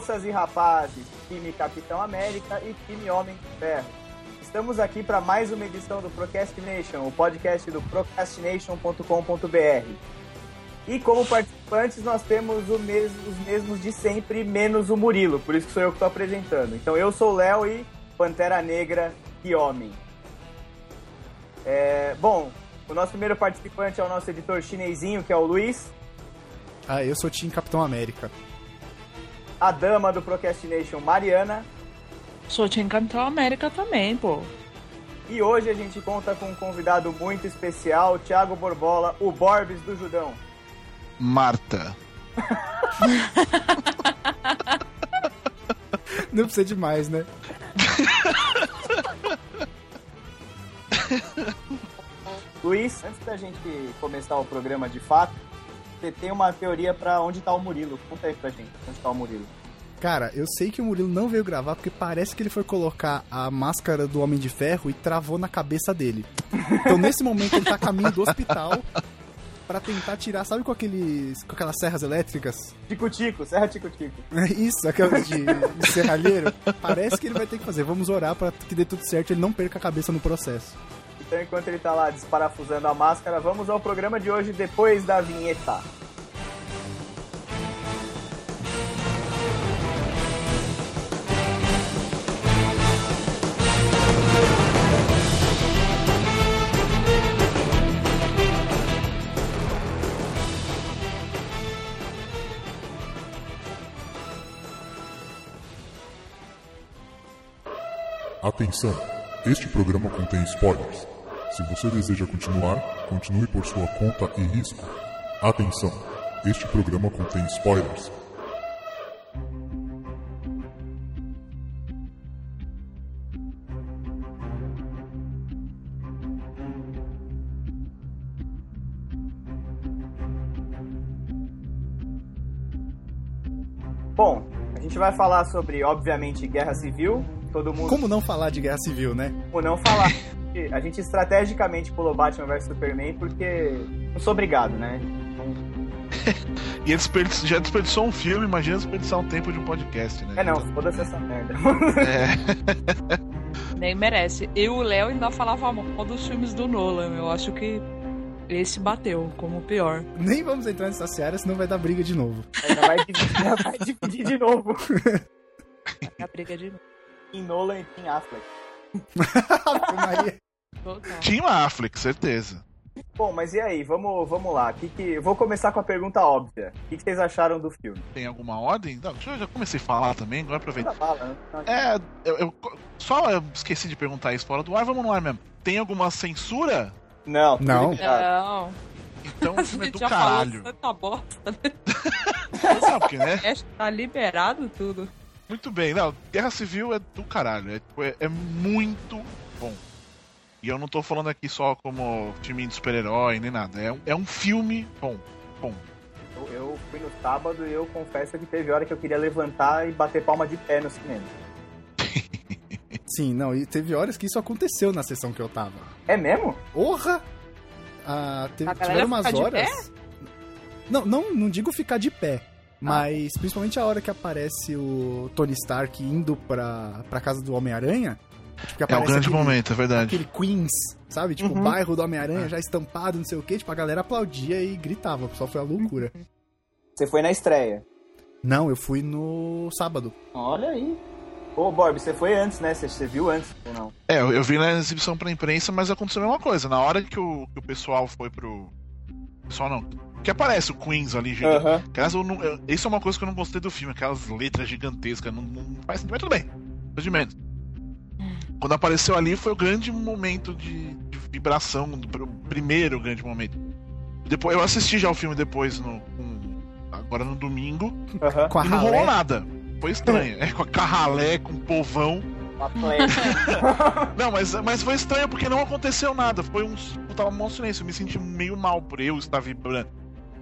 moças e rapazes, time Capitão América e time Homem Ferro. Estamos aqui para mais uma edição do Procrastination, o podcast do procrastination.com.br. E como participantes nós temos mesmo, os mesmos de sempre, menos o Murilo, por isso que sou eu que estou apresentando. Então eu sou o Léo e Pantera Negra e Homem. É, bom, o nosso primeiro participante é o nosso editor chinesinho, que é o Luiz. Ah, eu sou Team Capitão América. A dama do Procrastination, Mariana. Sou Team Capitão América também, pô. E hoje a gente conta com um convidado muito especial, Thiago Borbola, o Borbes do Judão. Marta. Não precisa de mais, né? Luiz, antes da gente começar o programa de fato, você tem uma teoria para onde tá o Murilo. Conta aí pra gente, onde tá o Murilo. Cara, eu sei que o Murilo não veio gravar porque parece que ele foi colocar a máscara do Homem de Ferro e travou na cabeça dele. Então, nesse momento, ele tá a caminho do hospital para tentar tirar, sabe com aqueles. com aquelas serras elétricas? Tico-tico, serra tico-tico. Isso, aquelas de, de serralheiro. Parece que ele vai ter que fazer. Vamos orar para que dê tudo certo e ele não perca a cabeça no processo. Então, enquanto ele tá lá desparafusando a máscara, vamos ao programa de hoje depois da vinheta. Atenção! Este programa contém spoilers. Se você deseja continuar, continue por sua conta e risco. Atenção! Este programa contém spoilers. Bom, a gente vai falar sobre, obviamente, guerra civil. Todo mundo. Como não falar de guerra civil, né? Como não falar. A gente estrategicamente pulou Batman vs Superman porque não sou obrigado, né? e ele já desperdiçou um filme, imagina desperdiçar um tempo de um podcast, né? É não, foda-se essa merda. É. Nem merece. Eu e o Léo ainda falava mal dos filmes do Nolan. Eu acho que esse bateu como o pior. Nem vamos entrar nessa seara, senão vai dar briga de novo. Ainda vai dividir, vai dividir de novo. Vai dar briga de novo. Em Nolan e Tim Affleck. Tim Affleck, certeza. Bom, mas e aí? Vamos, vamos lá. Que que... Vou começar com a pergunta óbvia. O que, que vocês acharam do filme? Tem alguma ordem? Não, eu já comecei a falar também, agora aproveita. Né? É, eu, eu- só eu esqueci de perguntar isso fora do ar, vamos no ar mesmo. Tem alguma censura? Não, Não. Não. Então o filme é do já caralho. falou tanta bosta. né? Sabe porque, né? É, Tá liberado tudo. Muito bem, não, Guerra Civil é do caralho, é, tipo, é, é muito bom. E eu não tô falando aqui só como filme de super-herói nem nada, é, um- é um filme bom, bom. Eu, eu fui no sábado e eu confesso que teve hora que eu queria levantar e bater palma de pé no cinema. Sim, não, e teve horas que isso aconteceu na sessão que eu tava. É mesmo? Porra! Ah, teve, tiveram umas horas. Não, não, não digo ficar de pé. Mas principalmente a hora que aparece o Tony Stark indo pra, pra casa do Homem-Aranha. tipo, É um grande aquele- momento, é verdade. Aquele Queens, sabe? Tipo, Uhum. o bairro do Homem-Aranha já estampado, não sei o quê. Tipo, a galera aplaudia e gritava. O pessoal foi a loucura. Você foi na estreia. Não, eu fui no sábado. Olha aí. Ô, Borb, você foi antes, né? Você, você viu antes ou não? É, eu, eu vi na exibição pra imprensa, mas aconteceu a mesma coisa. Na hora que o, que o pessoal foi pro. Pessoal não. Que aparece o Queens ali. Aliás, eu não- eu- isso é uma coisa que eu não gostei do filme, aquelas letras gigantescas, não, não faz sentido, mas tudo bem. Coisa de menos. Quando apareceu ali foi o grande momento de, de vibração, do- o primeiro grande momento. Depois, eu assisti já o filme depois, no, com- agora no domingo, Aham. Com a e não rolou nada. Foi estranho. É com a carralé, com o povão. Não, mas, mas foi estranho porque não aconteceu nada. Foi um. Tava um silêncio. Eu me senti meio mal por eu estar vibrando.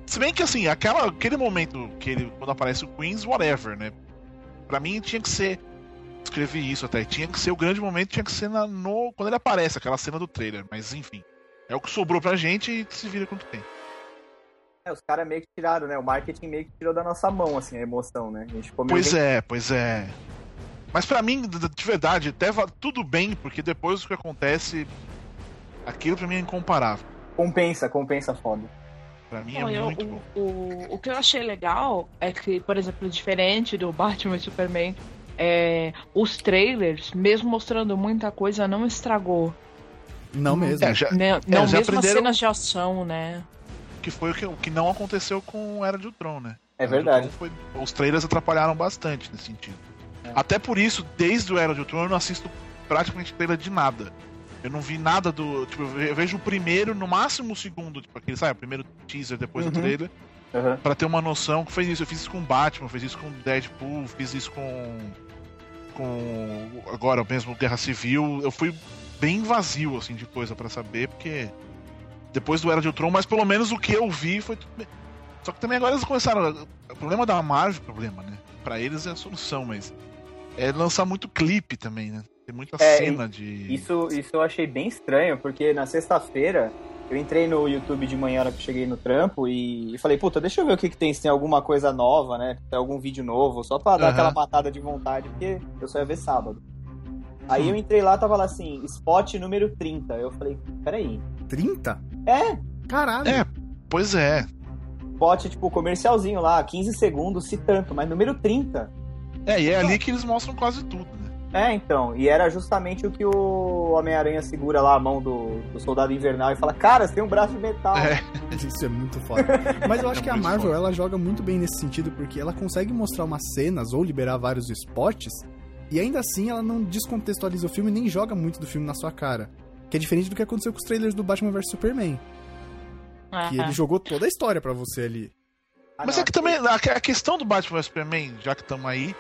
Se bem que assim, aquela, aquele momento que ele. Quando aparece o Queens, whatever, né? Pra mim tinha que ser. Escrevi isso até. Tinha que ser o grande momento, tinha que ser na, no. Quando ele aparece, aquela cena do trailer. Mas enfim. É o que sobrou pra gente e se vira quanto tem. É, os caras meio que tiraram, né? O marketing meio que tirou da nossa mão, assim, a emoção, né? A gente ficou Pois bem- é, pois é. Mas pra mim, de de verdade, até tudo bem, porque depois do que acontece, aquilo pra mim é incomparável. Compensa, compensa foda. Pra mim Não, é eu- muito o, bom. o, o que eu achei legal é que, por exemplo, diferente do Batman e Superman, é, os trailers, mesmo mostrando muita coisa, não estragou. Não mesmo. É, já, Né? Não, já mesmo aprenderam- as cenas de ação, né? que foi o que, o que não aconteceu com Era de Ultron, né? É Era verdade. Foi- os trailers atrapalharam bastante nesse sentido. É. Até por isso, desde o Era de Ultron, eu não assisto praticamente trailer de nada. Eu não vi nada do. Tipo, eu ve- eu vejo o primeiro, no máximo o segundo, tipo, aquele, sabe, o primeiro teaser depois Uhum. do trailer, Aham. pra ter uma noção que fez isso. Eu fiz isso com Batman, fiz isso com Deadpool, fiz isso com. com. agora mesmo Guerra Civil. Eu fui bem vazio, assim, de coisa pra saber, porque. Depois do Era de Ultron, mas pelo menos o que eu vi foi tudo bem. Só que também agora eles começaram. O problema da Marvel, problema, né? Pra eles é a solução, mas. É lançar muito clipe também, né? Tem muita É, cena de. Isso, isso eu achei bem estranho, porque na sexta-feira eu entrei no YouTube de manhã na hora que eu cheguei no trampo e falei, puta, deixa eu ver o que, que tem, se tem alguma coisa nova, né? Se tem algum vídeo novo, só pra dar Aham. aquela matada de vontade, porque eu só ia ver sábado. Aí eu entrei lá, tava lá assim, spot número 30. Eu falei, peraí. 30? É, Caralho. É. Pois é. spot, tipo, comercialzinho lá, 15 segundos, se tanto, mas número 30. É, e é ali que eles mostram quase tudo, né? É, então, e era justamente o que o Homem-Aranha segura lá a mão do, do soldado invernal e fala, cara, você tem um braço de metal. É. Isso é muito foda. Mas eu acho É que a Marvel, foda. ela joga muito bem nesse sentido, porque ela consegue mostrar umas cenas ou liberar vários spots, e ainda assim ela não descontextualiza o filme nem joga muito do filme na sua cara. Que é diferente do que aconteceu com os trailers do Batman vs Superman. Que ele jogou toda a história pra você ali. Mas é que também, a, a questão do Batman vs Superman, já que estamos aí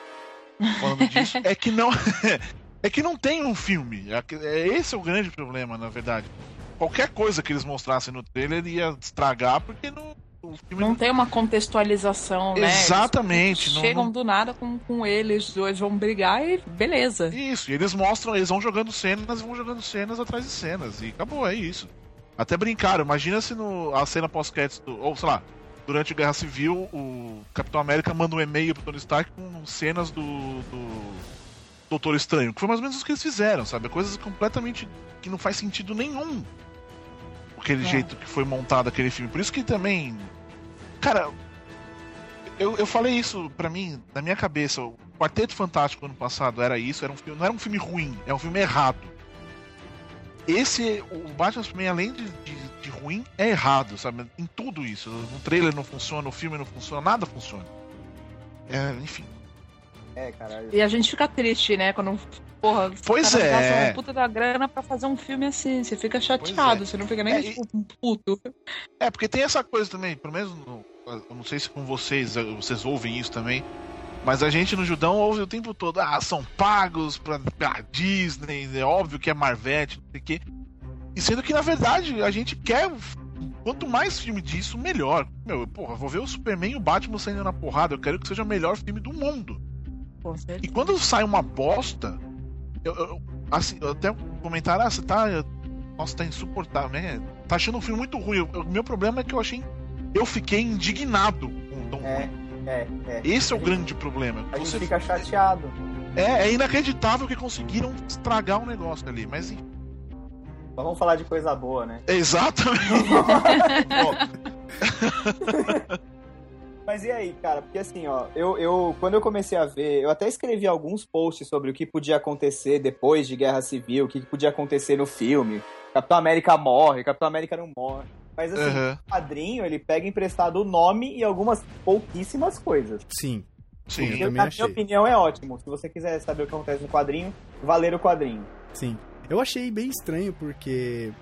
falando disso, é que não. é que não tem um filme. É é- Esse é o grande problema, na verdade. Qualquer coisa que eles mostrassem no trailer ia estragar, porque não, o filme Não tem uma contextualização, né? Exatamente, Eles não- chegam não- do nada com, com eles, dois vão brigar e beleza. Isso, e eles mostram, eles vão jogando cenas, vão jogando cenas atrás de cenas. E acabou, é isso. Até brincaram, imagina se no, a cena pós-crédito, ou sei lá, durante a Guerra Civil, o Capitão América manda um e-mail pro Tony Stark com cenas do, do Doutor Estranho, que foi mais ou menos o que eles fizeram, sabe? Coisas completamente que não faz sentido nenhum. Aquele É. jeito que foi montado aquele filme. Por isso que também. Cara, eu, eu falei isso pra mim, na minha cabeça. O Quarteto Fantástico ano passado era isso, era um filme, não era um filme ruim, é um filme errado. Esse, o Batman Superman, além de, de, de ruim, é errado, sabe? Em tudo isso. No trailer não funciona, no filme não funciona, nada funciona. É, enfim. É, caralho. E a gente fica triste, né? Quando, porra, Pois é. uma puta da grana pra fazer um filme assim. Você fica chateado, é. você não fica nem É, e- tipo, puto. É, porque tem essa coisa também, pelo menos, no- eu não sei se com vocês, eh, vocês ouvem isso também, mas a gente no Judão ouve o tempo todo, ah, são pagos pra, pra Disney, é óbvio que é Marvete, não sei o quê. E sendo que, na verdade, a gente quer, quanto mais filme disso, melhor. Meu, porra, vou ver o Superman e o Batman saindo na porrada, eu quero que seja o melhor filme do mundo. E quando sai uma bosta, eu, eu- assim, eu até comentaram, ah, você tá. Nossa, tá insuportável, né? Tá achando um filme muito ruim. O meu problema é que eu achei. Eu fiquei indignado com o tão É, ruim. É, é. Esse é o grande problema. A gente Você, fica chateado. é, é inacreditável que conseguiram estragar um negócio ali. Mas enfim, Mas vamos falar de coisa boa, né? exatamente. Mas e aí, cara? Porque assim, ó, eu, eu quando eu comecei a ver, eu até escrevi alguns posts sobre o que podia acontecer depois de Guerra Civil, o que podia acontecer no filme. Capitão América morre, Capitão América não morre. Mas assim, Aham, o quadrinho, ele pega emprestado o nome e algumas pouquíssimas coisas. Sim. Sim. Eu Eu, também na achei. minha opinião, é ótimo. Se você quiser saber o que acontece no quadrinho, valer o quadrinho. Sim. Eu achei bem estranho porque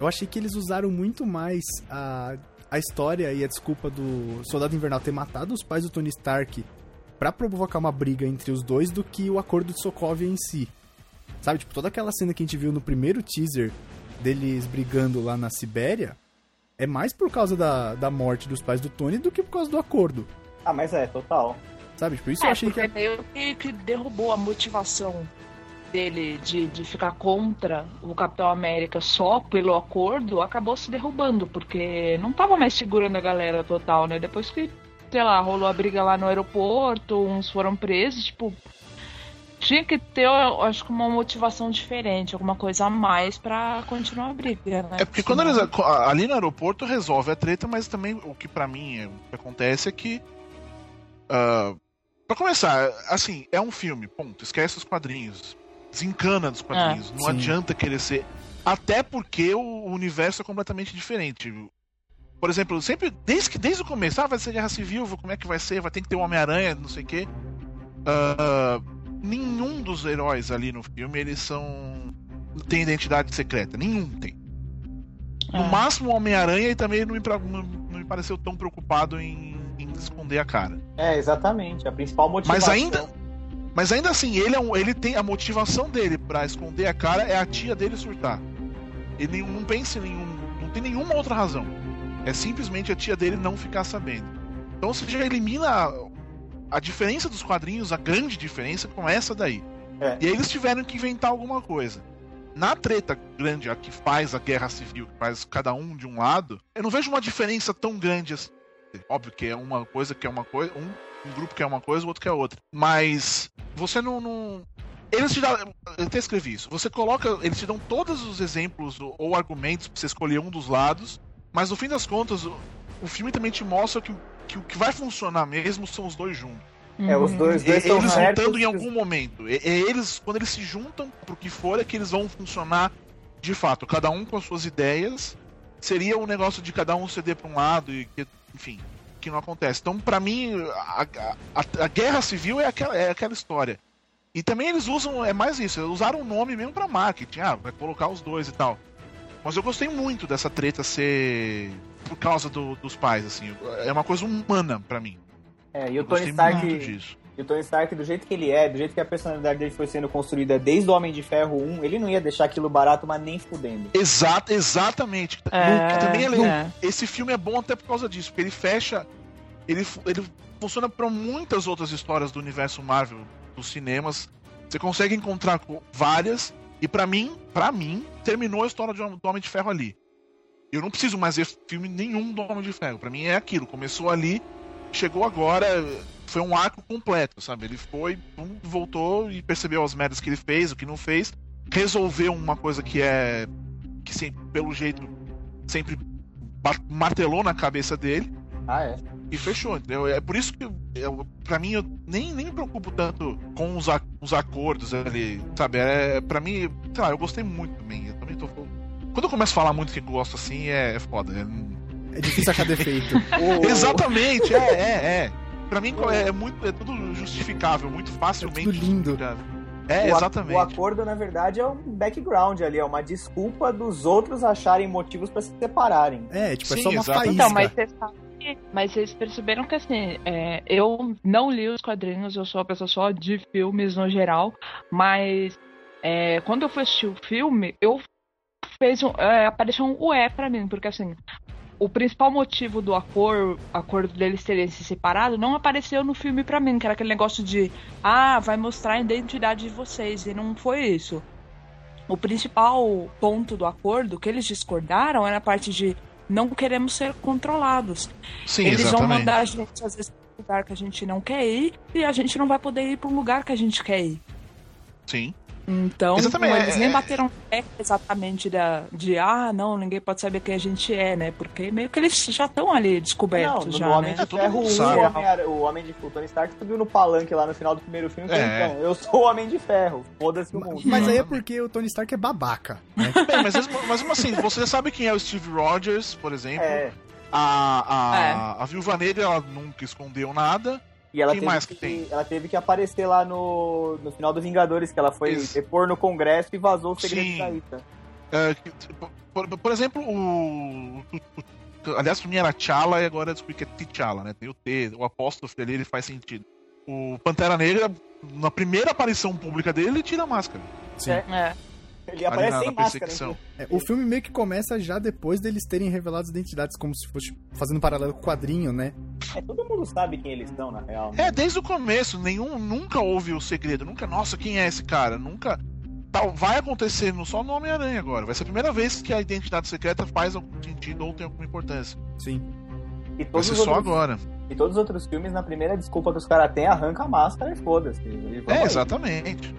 eu achei que eles usaram muito mais a, a história e a desculpa do Soldado Invernal ter matado os pais do Tony Stark pra provocar uma briga entre os dois do que o acordo de Sokovia em si. Sabe, tipo, toda aquela cena que a gente viu no primeiro teaser deles brigando lá na Sibéria é mais por causa da, da morte dos pais do Tony do que por causa do acordo. Ah, mas é, total. Sabe, tipo, isso eu É, achei que porque meio que, que derrubou a motivação dele de, de ficar contra o Capitão América só pelo acordo acabou se derrubando, porque não tava mais segurando a galera total, né? Depois que, sei lá, rolou a briga lá no aeroporto, uns foram presos, tipo. Tinha que ter, eu acho que uma motivação diferente, alguma coisa a mais para continuar a briga, né? É porque quando eles. Ali no aeroporto resolve a treta, mas também o que para mim é, que acontece é que. Uh, Pra começar, assim, é um filme, ponto. Esquece os quadrinhos. Desencana dos quadrinhos. É, não sim. adianta querer ser. Até porque o universo é completamente diferente. Por exemplo, sempre, desde, que, desde o começo, ah, vai ser guerra civil, como é que vai ser? Vai ter que ter um Homem-Aranha, não sei o quê. Uh, nenhum dos heróis ali no filme, eles são. tem identidade secreta. Nenhum tem. No é. máximo o Homem-Aranha e também não me, não, não me pareceu tão preocupado em em esconder a cara. É, exatamente. A principal motivação. Mas ainda, mas ainda assim, ele, é um, ele tem a motivação dele para esconder a cara é a tia dele surtar. Ele não pensa em nenhum. Não tem nenhuma outra razão. É simplesmente a tia dele não ficar sabendo. Então você já elimina a, diferença dos quadrinhos, a grande diferença, com essa daí. É. E aí eles tiveram que inventar alguma coisa. Na treta grande, a que faz a guerra civil, que faz cada um de um lado, eu não vejo uma diferença tão grande assim. Óbvio que é uma coisa que é uma coisa, um, um grupo que é uma coisa, o outro que é outra. Mas você não, não... Eles te dão. Eu até escrevi isso. Você coloca. Eles te dão todos os exemplos ou argumentos pra você escolher um dos lados. Mas no fim das contas, o, o filme também te mostra que, que o que vai funcionar mesmo são os dois juntos. É, os dois, dois e, Eles juntando em algum momento. E, eles, quando eles se juntam pro que for, é que eles vão funcionar de fato. Cada um com as suas ideias. Seria um negócio de cada um ceder pra um lado e que enfim, que não acontece. Então, para mim, a, a, a, guerra civil é aquela, é aquela história. E também eles usam, é mais isso, eles usaram o nome mesmo pra marketing, ah, vai colocar os dois e tal. Mas eu gostei muito dessa treta ser por causa do, dos pais, assim. É uma coisa humana para mim. É, e o Tony Stark. E o Tony Stark, do jeito que ele é, do jeito que a personalidade dele foi sendo construída desde o Homem de Ferro 1, ele não ia deixar aquilo barato, mas nem fudendo. Exato, exatamente. É, também é, é. Esse filme é bom até por causa disso, porque ele fecha. Ele, ele funciona para muitas outras histórias do universo Marvel dos cinemas. Você consegue encontrar várias. E para mim, para mim, terminou a história do Homem de Ferro ali. Eu não preciso mais ver filme nenhum do Homem de Ferro. Para mim é aquilo. Começou ali, chegou agora foi um arco completo, sabe? Ele foi, voltou e percebeu as merdas que ele fez, o que não fez, resolveu uma coisa que é que sempre, pelo jeito sempre martelou na cabeça dele. Ah, é. E fechou, entendeu? É por isso que, eu, pra mim, eu nem, nem me preocupo tanto com os, os acordos ali, sabe? É, pra mim, sei lá, eu gostei muito também. Eu. Quando eu começo a falar muito que gosto assim, é, é foda. É, é difícil achar defeito. Exatamente, é, é, é. Pra mim é, é, muito, é tudo justificável, muito facilmente. É tudo lindo. É, exatamente. O acordo, na verdade, é um background ali, é uma desculpa dos outros acharem motivos para se separarem. É, tipo, Sim, é só uma faísca. Então, mas vocês mas vocês perceberam que assim, é, eu não li os quadrinhos, eu sou uma pessoa só de filmes no geral, mas é, quando eu fui assistir o filme, eu fez um, é, apareceu um ué pra mim, porque assim, o principal motivo do acordo, acordo deles terem se separado não apareceu no filme para mim, que era aquele negócio de ah, vai mostrar a identidade de vocês, e não foi isso. O principal ponto do acordo que eles discordaram era a parte de não queremos ser controlados. Sim, eles exatamente. vão mandar a gente às vezes para um lugar que a gente não quer ir e a gente não vai poder ir para um lugar que a gente quer ir. Sim. Então, eles nem é, é. bateram pé exatamente da, de ah, não, ninguém pode saber quem a gente é, né? Porque meio que eles já estão ali descobertos. Não, já, no Homem né? de Ferro 1, o Homem de Ferro, Tony Stark subiu no palanque lá no final do primeiro filme. É. Então, eu sou o Homem de Ferro, foda-se o mundo. Mas aí é porque o Tony Stark é babaca. Né? Bem, mas, mas assim, você sabe quem é o Steve Rogers, por exemplo. É. A, a, é. a Viúva Negra, ela nunca escondeu nada. E ela Quem teve mais que, que, tem? ela teve que aparecer lá no, no final dos Vingadores, que ela foi Isso. depor no Congresso e vazou o segredo Sim. da Ita. É, por, por, exemplo, o, o, Aliás, pra mim era T'Challa e agora eu descobri que é T'Challa, né? Tem o T, o apóstolo ali, ele faz sentido. O Pantera Negra, na primeira aparição pública dele, ele tira a máscara. Sim. É. é. Ele aparece sem máscara. É, o filme meio que começa já depois deles terem revelado as identidades, como se fosse fazendo um paralelo com o quadrinho, né? É, todo mundo sabe quem eles são, na real. Né? É, desde o começo, nenhum nunca houve o segredo, nunca, nossa, quem é esse cara? Nunca. tal, vai acontecer no, só no Homem-Aranha agora. Vai ser a primeira vez que a identidade secreta faz algum sentido ou tem alguma importância. Sim. E Vai todos, ser os só outros, agora. e todos os outros filmes, na primeira desculpa que os caras têm, arranca a máscara e foda-se. É, aí. exatamente.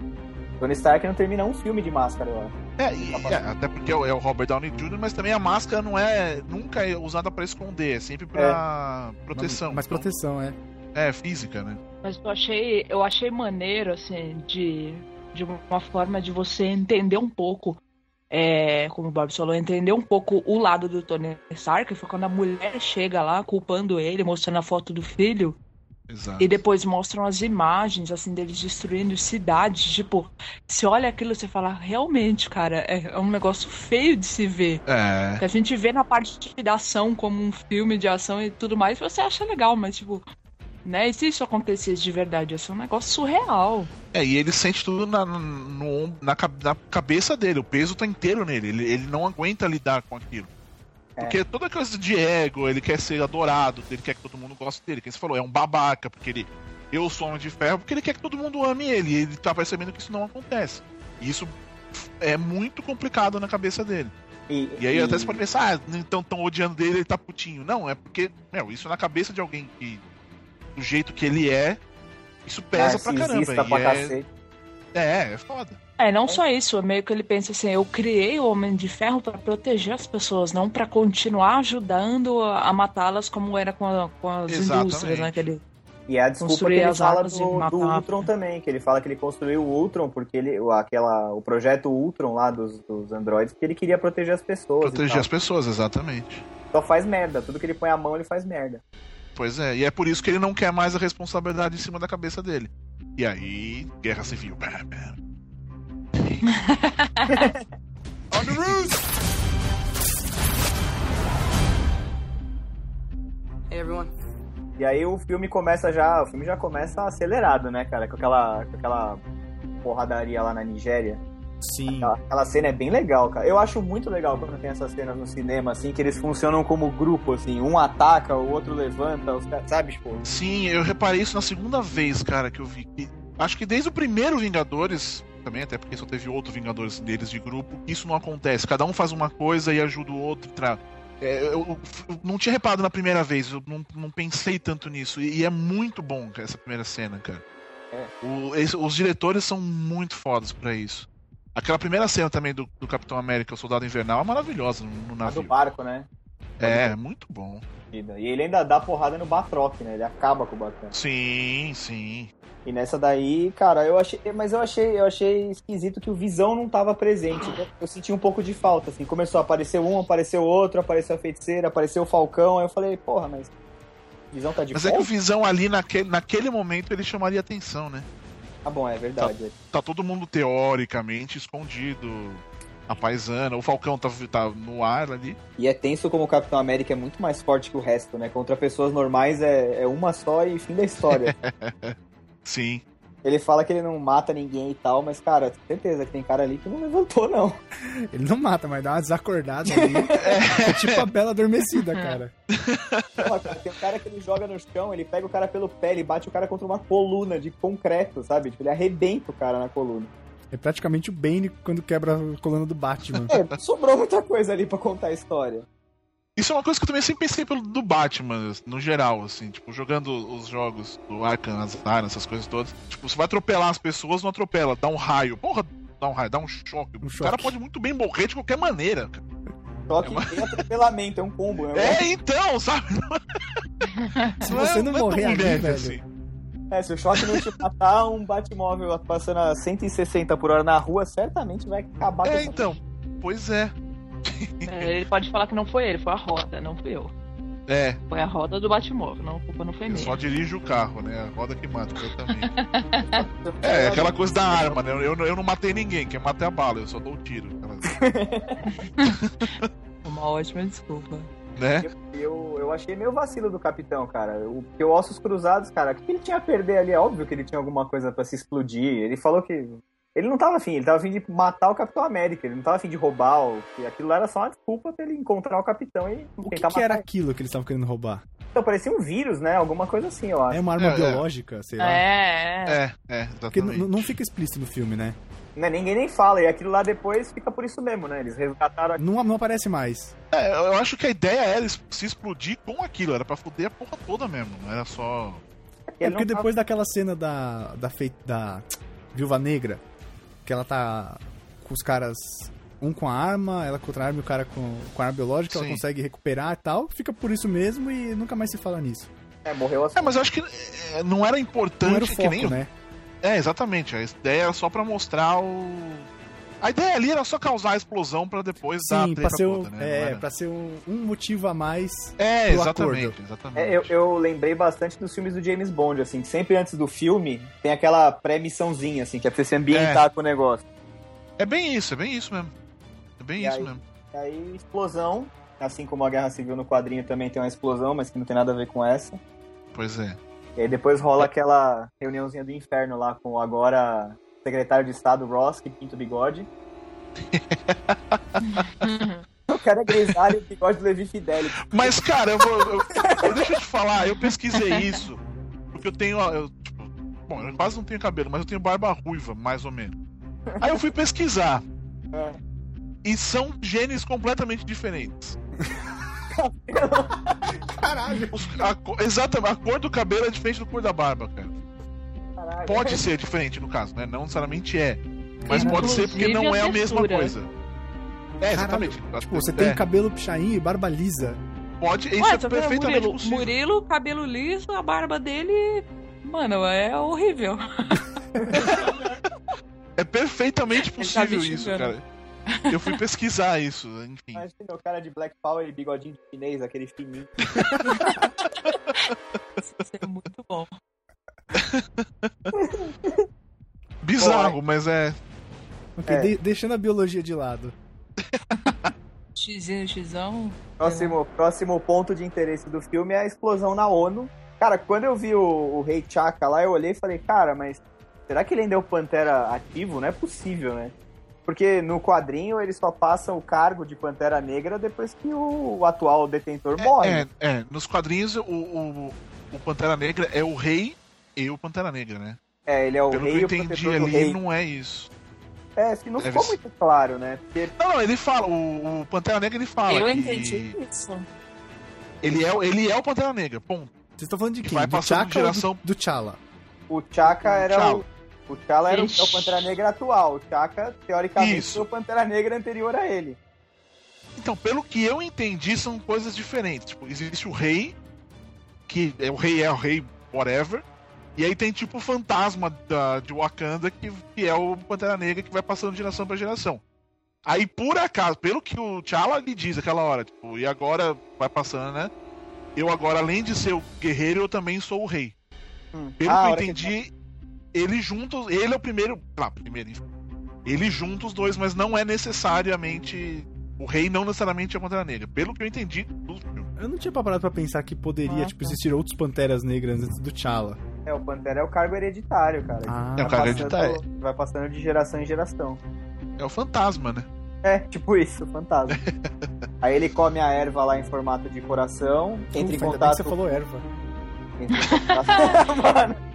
Tony Stark não termina um filme de máscara, eu acho. É, e- é, até porque é o é o Robert Downey Jr., mas também a máscara não é nunca é usada pra esconder, é sempre pra proteção. Mas Então, proteção, é. é, física, né? Mas eu achei, eu achei maneiro, assim, de, de uma forma de você entender um pouco, é, como o Bob falou, entender um pouco o lado do Tony Stark, foi quando a mulher chega lá culpando ele, mostrando a foto do filho, Exato. e depois mostram as imagens, assim, deles destruindo cidades. Tipo, se olha aquilo, você fala, realmente, cara, é, é um negócio feio de se ver. É. Que a gente vê na parte da ação como um filme de ação e tudo mais, você acha legal, mas tipo, né? E se isso acontecesse de verdade, ia ser um negócio surreal. É, e ele sente tudo na, no, na, na cabeça dele, o peso tá inteiro nele, ele, ele não aguenta lidar com aquilo. É. Porque toda coisa de ego, ele quer ser adorado, ele quer que todo mundo goste dele. Quem você falou, é um babaca, porque ele. Eu sou homem de ferro, porque ele quer que todo mundo ame ele. E ele tá percebendo que isso não acontece. E isso é muito complicado na cabeça dele. E, E aí e- até você pode pensar, ah, então estão odiando dele, ele tá putinho. Não, é porque, meu, isso na cabeça de alguém que. Do jeito que ele é, isso pesa pra caramba. pra é, é, é foda. É, não só isso, é meio que ele pensa assim, eu criei o Homem de Ferro pra proteger as pessoas, não pra continuar ajudando a, matá-las como era com, a- com as Exatamente. indústrias, né? Que ele... E é a desculpa que ele as fala e do, do Ultron também, que ele fala que ele construiu o Ultron porque ele, o- aquela, o projeto Ultron lá dos, dos androides, porque ele queria proteger as pessoas. e Proteger tal. as pessoas, exatamente. Só faz merda, tudo que ele põe a mão ele faz merda. Pois é, e é por isso que ele não quer mais a responsabilidade em cima da cabeça dele. E aí, guerra civil. Bam, bam. On the roof! Hey everyone. E aí o filme começa já, o filme já começa acelerado, né, cara, com aquela, com aquela porradaria lá na Nigéria. Sim. Aquela, aquela cena é bem legal, cara. Eu acho muito legal quando tem essas cenas no cinema, assim, que eles funcionam como grupo, assim. Um ataca, o outro levanta, os caras, sabe, tipo... Sim, eu reparei isso na segunda vez, cara, que eu vi. acho que desde o primeiro Vingadores, também, até porque só teve outro Vingadores deles de grupo, isso não acontece. Cada um faz uma coisa e ajuda o outro. Tra... É, eu, eu- eu não tinha reparado na primeira vez, eu não, não pensei tanto nisso. E, e é muito bom essa primeira cena, cara. É. O- esse- os diretores são muito fodas pra isso. Aquela primeira cena também do, do Capitão América, o Soldado Invernal, é maravilhosa no, no A do navio. barco, né? É, muito bom. E ele ainda dá porrada no Batroc, né? Ele acaba com o Batroc. Sim, sim. E nessa daí, cara, eu achei. Mas eu achei, eu achei esquisito que o Visão não tava presente. Eu- Eu senti um pouco de falta, assim. Começou a aparecer um, apareceu outro, apareceu a feiticeira, apareceu o Falcão. Aí eu falei, porra, mas. Visão tá de Mas é que o? Visão ali, naquele, naquele momento, ele chamaria atenção, né? Ah, bom, é verdade. Tá todo mundo teoricamente escondido. A paisana, o Falcão tá, tá no ar ali. E é tenso como o Capitão América é muito mais forte que o resto, né? Contra pessoas normais é, é uma só e fim da história. Sim. ele fala que ele não mata ninguém e tal, mas, cara, certeza que tem cara ali que não levantou, não. Ele não mata, mas dá uma desacordada ali. É tipo a Bela Adormecida, cara. Porra, cara, tem um cara que ele joga no chão, ele pega o cara pelo pé, ele bate o cara contra uma coluna de concreto, sabe? Tipo, ele arrebenta o cara na coluna. É praticamente o Bane quando quebra a coluna do Batman. É, sobrou muita coisa ali pra contar a história. Isso é uma coisa que eu também sempre pensei pelo, do Batman, no geral, assim, tipo, jogando os jogos do Arkham, Asylum, essas coisas todas. Tipo, você vai atropelar as pessoas, não atropela, dá um raio. Porra, dá um raio, dá um choque. Um o choque. cara pode muito bem morrer de qualquer maneira. cara. Só que tem atropelamento, é um combo. né? É, então, sabe? Se Não é- você não é tão morrer ali, velho. assim. É, se o choque não te matar, um Batmóvel passando a 160 por hora na rua, certamente vai acabar com É, então. Pois é. É, ele pode falar que não foi ele, foi a roda, não fui eu. É, Foi a roda do Batmóvel, não, a culpa não foi eu minha. só dirijo o carro, né? A roda que mata, exatamente. É, aquela coisa da arma, né? Eu, eu não matei ninguém, quem mata é a bala, eu só dou o tiro. Aquela- Uma ótima desculpa. Né? Eu, eu achei meio vacilo do capitão, cara. O, porque o Ossos Cruzados, cara, o que ele tinha a perder ali? É óbvio que ele tinha alguma coisa pra se explodir. Ele falou que. Ele não tava afim, ele tava afim de matar o Capitão América, ele não tava afim de roubar, o, que aquilo lá era só uma desculpa pra ele encontrar o capitão e O que, tentar que era matar aquilo que eles estavam querendo roubar? ele. Então, parecia um vírus, né? Alguma coisa assim, eu acho. É uma arma É, é. biológica, sei lá. É, é. É, é, Porque não fica explícito no filme, né? né, ninguém nem fala, e aquilo lá depois fica por isso mesmo, né? Eles resgataram. Não, não aparece mais. É, eu acho que a ideia era se explodir com aquilo, era pra foder a porra toda mesmo, não era só. É Ele porque depois daquela cena da, da, fei- da Viúva Negra, que ela tá com os caras, um com a arma, ela com outra arma e o cara com, com a arma biológica, ela Sim. consegue recuperar e tal, fica por isso mesmo e nunca mais se fala nisso. É, morreu assim. É, mas eu acho que é, não era importante Não era o que foco, nem. né? É, exatamente. A ideia era só pra mostrar o. A ideia ali era só causar a explosão pra depois dar Sim, treta pra ser, um, toda, né? É, pra ser um, um motivo a mais. É, pro exatamente, acordo. exatamente. É, eu, eu lembrei bastante dos filmes do James Bond, assim, que sempre antes do filme tem aquela pré-missãozinha, assim, que é pra você se ambientar com o negócio. É bem isso, é bem isso mesmo. É bem E isso aí? mesmo. E aí, explosão, assim como a Guerra Civil no quadrinho também tem uma explosão, mas que não tem nada a ver com essa. Pois é. E aí depois rola aquela reuniãozinha do inferno lá com o agora secretário de Estado Ross, que pinta o bigode. O cara é grisalho e o bigode do Levi Fidelix. Mas, cara, eu vou. eu- deixa eu te falar, eu pesquisei isso. Porque eu tenho. Eu, tipo, bom, eu quase não tenho cabelo, mas eu tenho barba ruiva, mais ou menos. Aí eu fui pesquisar. É. E são genes completamente diferentes. Caralho! Os- a, exatamente, a cor do cabelo é diferente da cor da barba, cara. Caralho. Pode ser diferente no caso, né? Não necessariamente é. Mas Inclusive, pode ser porque não a é a mesma coisa. É, exatamente. Tipo, você tem É, cabelo pichainho e barba lisa. Pode, isso Ué, é tá perfeitamente Murilo, possível. Murilo, cabelo liso, a barba dele. Mano, é horrível. É perfeitamente tá possível isso, cara. Eu fui pesquisar isso, enfim. Imagina o cara de Black Power e bigodinho de chinês, aquele fininho. Isso é muito bom. Bizarro, mas é. Ok, É. de- deixando a biologia de lado. Xzinho, xzão. Próximo, próximo ponto de interesse do filme é a explosão na ONU. Cara, quando eu vi o, o Rei Chaka lá, eu olhei e falei, cara, mas será que ele ainda é o Pantera ativo? Não é possível, né? Porque no quadrinho ele só passa o cargo de Pantera Negra depois que o, o atual detentor morre. É, é, nos quadrinhos o, o, o Pantera Negra é o rei e o Pantera Negra, né? É, ele é o Pelo rei que eu o entendi ali, rei. não é isso. É, acho que não Deve ficou ser. muito claro, né? Porque Não, não, ele fala, o, o Pantera Negra ele fala Eu que entendi isso. ele é, o- ele é o Pantera Negra, ponto. Vocês estão falando de Que quem? vai Do de Chaka ou geração- do, do Chala? o Chaka era T'Challa. o. O T'Challa era o, é Ixi. o Pantera Negra atual. O Chaka, teoricamente, Isso. foi o Pantera Negra anterior a ele. Então, pelo que eu entendi, são coisas diferentes. Tipo, existe o rei, que é o rei é o rei whatever, e aí tem tipo o fantasma da, de Wakanda, que, que é o Pantera Negra, que vai passando de geração pra geração. Aí, por acaso, pelo que o T'Challa lhe diz aquela hora, tipo, e agora vai passando, né? Eu agora, além de ser o guerreiro, eu também sou o rei. Hum. Pelo Ah, que eu entendi, ele junta. os- Ele é o primeiro. Lá, primeiro, enfim. Ele junta os dois, mas não é necessariamente. O rei não necessariamente é o Pantera Negra. Pelo que eu entendi do filme. Eu não tinha parado pra pensar que poderia Ah, tipo, tá. existir outros Panteras Negras antes do T'Challa. É, o Pantera é o cargo hereditário, cara. Ah, É o Vai cargo passando- hereditário. Vai passando de geração em geração. É o fantasma, né? É, tipo isso, fantasma. Aí ele come a erva lá em formato de coração, entra em Ufa, ainda bem que contato você falou erva. Entra em contato... Mano.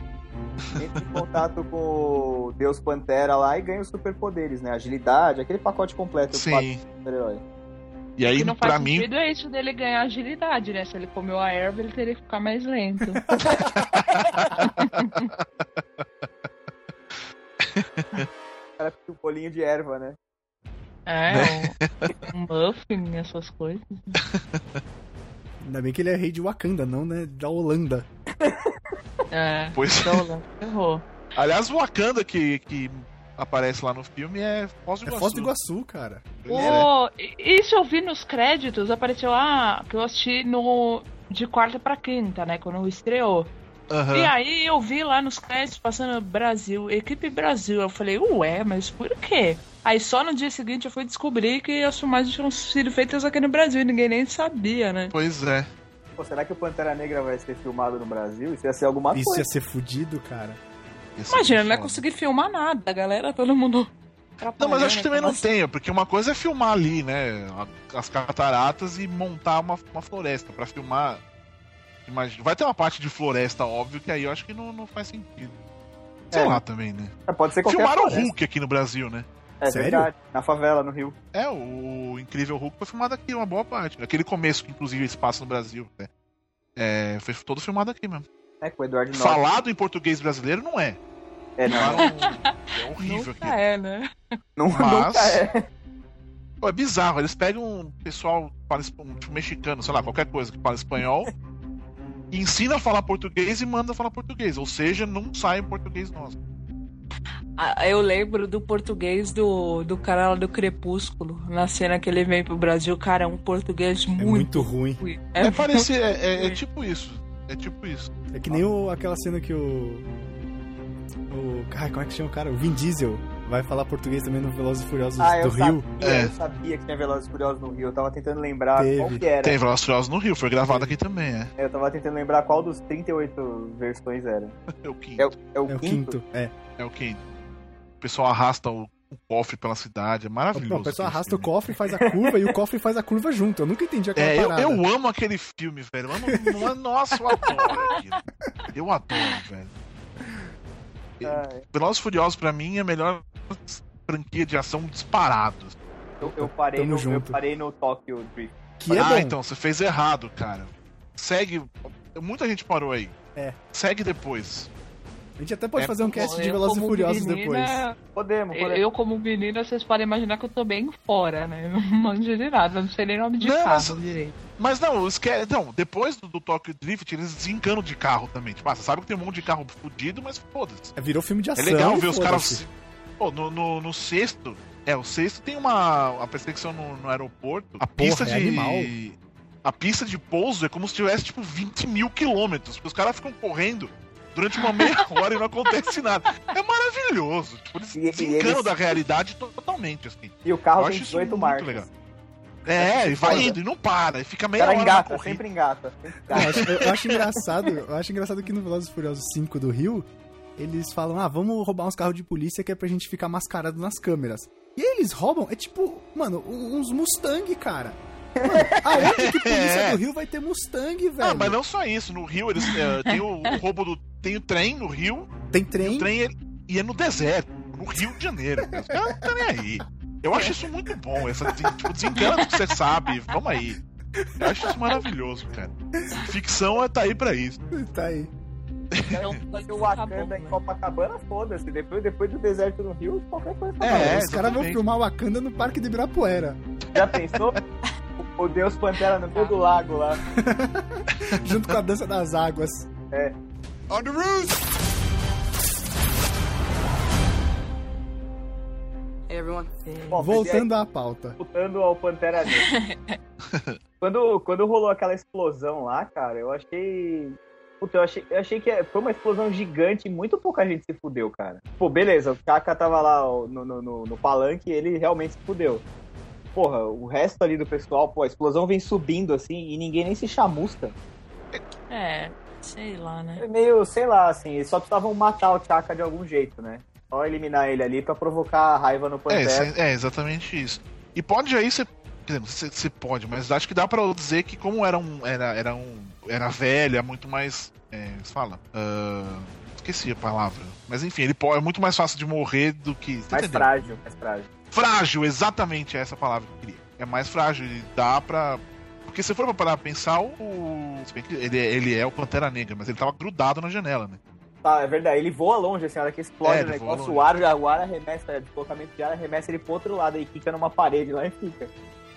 Entra em contato com o Deus Pantera lá e ganha os superpoderes, né? Agilidade, aquele pacote completo Sim. quatro super-herói. E aí, O que não faz mim. é isso dele ganhar agilidade, né? Se ele comeu a erva, ele teria que ficar mais lento. O cara fica um bolinho de erva, né? É, um, um muffin, essas coisas. Ainda bem que ele é rei de Wakanda, não, né? Da Holanda. É, Pois então, ferrou. Aliás, o Wakanda que, que aparece lá no filme é Foz do É Iguaçu. Foz do Iguaçu, cara. É. Ô, isso eu vi nos créditos, apareceu, ah, que eu assisti no de quarta pra quinta, né? Quando estreou. Aham. E aí eu vi lá nos créditos passando Brasil, equipe Brasil. Eu falei, ué, mas por quê? Aí só no dia seguinte eu fui descobrir que as filmagens tinham sido feitas aqui no Brasil e ninguém nem sabia, né? Pois é. Pô, será que o Pantera Negra vai ser filmado no Brasil? Isso ia ser alguma Isso coisa. ia ser fudido, cara. Imagina, não ia conseguir filmar nada, a galera, todo mundo. Não, mas acho que também não Nossa. tem, porque uma coisa é filmar ali, né? As cataratas e montar uma, uma floresta. Pra filmar. Imagina, vai ter uma parte de floresta, óbvio, que aí eu acho que não, não faz sentido. Sei É. lá também, né? É, Pode ser qualquer Filmaram o. Hulk aqui no Brasil, né? É Sério? verdade. Na favela, no Rio. É, o Incrível Hulk foi filmado aqui, uma boa parte. Aquele começo que, inclusive, eles passam no Brasil. né? É, foi todo filmado aqui mesmo. É, com o Eduardo Norte. Falado em português brasileiro não é. É, não. É horrível Nunca aqui. é, né? Não, Mas- é. Pô, é bizarro, eles pegam um pessoal que fala um, tipo, mexicano, sei lá, qualquer coisa que fala espanhol, ensina a falar português e manda falar português. Ou seja, não sai em português nosso. Ah, Eu lembro do português do, do cara lá do Crepúsculo. Na cena que ele vem pro Brasil, cara, é um português É muito, muito ruim. ruim. É, muito parecido, é, é- é tipo isso. É tipo isso. É que nem o- aquela cena que o. O. Ai, como é que chama o cara? O Vin Diesel vai falar português também no Velozes e Furiosos Ah, do sabia, Rio. É. eu sabia que tinha Velozes e Furiosos no Rio. Eu tava tentando lembrar Teve. qual que era. Tem Velozes e Furiosos no Rio, foi gravado aqui também, é. Eu tava tentando lembrar qual dos 38 versões era. É o quinto. É o, é o É o quinto? quinto. É. É o quinto. O pessoal arrasta o, o cofre pela cidade, é maravilhoso. Não, o pessoal arrasta o filme. cofre, faz a curva e o cofre faz a curva junto. Eu nunca entendi aquela É, eu, parada. eu amo aquele filme, velho. Eu amo, não é- nossa, eu adoro aquilo. Eu adoro, velho. Ah, Velozes Furiosos, pra mim, é a melhor franquia de ação disparado. eu, eu parei Tamo no, eu parei no Tokyo Drift. Que é ah, bom. então, você fez errado, cara. Segue. Muita gente parou aí. É. Segue depois. A gente até pode É, fazer um cast de eu Velozes e como Furiosos menina, depois. Podemos, Eu, podemos. eu, como menina, vocês podem imaginar que eu tô bem fora, né? Não manjo de nada, não sei nem nome de Não, carro mas- direito. Mas não, esque... não depois do, do Tokyo Drift, eles desencanam de carro também. Tipo, ah, você sabe que tem um monte de carro fudido, mas foda-se. É, Virou filme de É ação. legal e ver os caras. Pô, no, no, no sexto. É, o sexto tem uma. A perseguição no, no aeroporto. A pista é de. animal. A pista de pouso é como se tivesse, tipo, 20 mil quilômetros. Porque os caras ficam correndo durante uma meia hora e não acontece nada. É maravilhoso. Tipo, eles E- e desencanam eles- da realidade to- totalmente, assim. E o carro Eu tem acho isso 18 muito marcas. legal. É, e vai indo, e não para, e fica O meia cara hora engata, sempre engata. Sempre Eu engata. acho, eu acho engraçado, eu acho engraçado que no Velozes e Furiosos 5 do Rio, eles falam, ah, vamos roubar uns carros de polícia que é pra gente ficar mascarado nas câmeras. E aí eles roubam, é tipo, mano, uns Mustang, cara. Aonde que polícia É. do Rio vai ter Mustang, velho? Ah, mas não só isso. No Rio, eles eh, tem o, o roubo do. Tem o trem no Rio, Tem e trem, o trem ele, e é no deserto, no Rio de Janeiro. Os caras não estão nem aí. Eu acho isso muito bom. Essa, tipo, desencana que você sabe. Vamos aí. Eu acho isso maravilhoso, cara. Ficção é tá aí pra isso. tá aí. Então, Se o tá Wakanda bom, em né? Copacabana, foda-se. Depois, depois do deserto no Rio, qualquer coisa tá É, bom. Os caras vão filmar Wakanda no Parque de Ibirapuera, Já pensou? O- Deus Pantera no meio do lago lá. junto com a dança das águas. On the roof! Hey everyone. Bom, e aí, Voltando à pauta. voltando ao Pantera Negra. quando, quando rolou aquela explosão lá, cara, eu achei. Puta, eu achei, eu achei que foi uma explosão gigante e muito pouca gente se fudeu, cara. Pô, beleza, o Chaka tava lá no, no, no, no palanque e ele realmente se fudeu. Porra, o resto ali do pessoal, pô, a explosão vem subindo assim e ninguém nem se chamusca. É, sei lá, né? É meio, sei lá, assim, eles só precisavam matar o Chaka de algum jeito, né? Só eliminar ele ali pra provocar a raiva no É, Pantera. cê- é, exatamente isso. E pode aí você. Quer dizer, você pode, mas acho que dá pra dizer que como era um. Era, era um. Era velha, muito mais. É, fala? Ah, esqueci a palavra. Mas enfim, ele pode, é muito mais fácil de morrer do que. mais entendeu? frágil, mais frágil. Frágil, exatamente essa palavra que eu queria. É mais frágil, e dá pra. Porque se for pra parar pra pensar, o. se bem que ele, ele é o Pantera Negra, mas ele tava grudado na janela, né? Tá, é verdade. Ele voa longe, assim, a hora que explode É, o ele negócio, o ar, o ar arremessa, é, deslocamento de ar arremessa ele pro outro lado, aí fica numa parede lá e fica.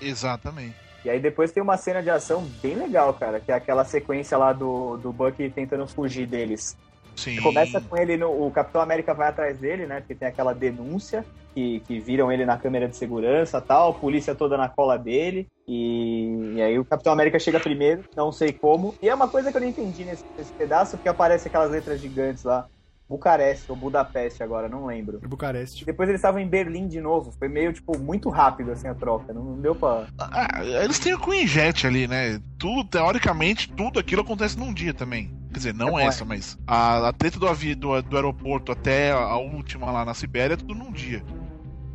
Exatamente. E aí depois tem uma cena de ação bem legal, cara, que é aquela sequência lá do, do Bucky tentando fugir deles. Sim. Começa com ele, no, o Capitão América vai atrás dele, né, porque tem aquela denúncia que, que viram ele na câmera de segurança tal, a polícia toda na cola dele, e, e aí o Capitão América chega primeiro, não sei como, e é uma coisa que eu não entendi nesse, nesse pedaço, porque aparece aquelas letras gigantes lá, Bucareste ou Budapeste agora, não lembro. Em Bucareste. Depois eles estavam em Berlim de novo. Foi meio, tipo, muito rápido, assim, a troca. Não, não deu pra... Ah, eles têm o Queen Jet ali, né? Tudo, teoricamente, tudo aquilo acontece num dia também. Quer dizer, não É, essa, mas a, a treta do, avi, do, do aeroporto até a última lá na Sibéria é tudo num dia.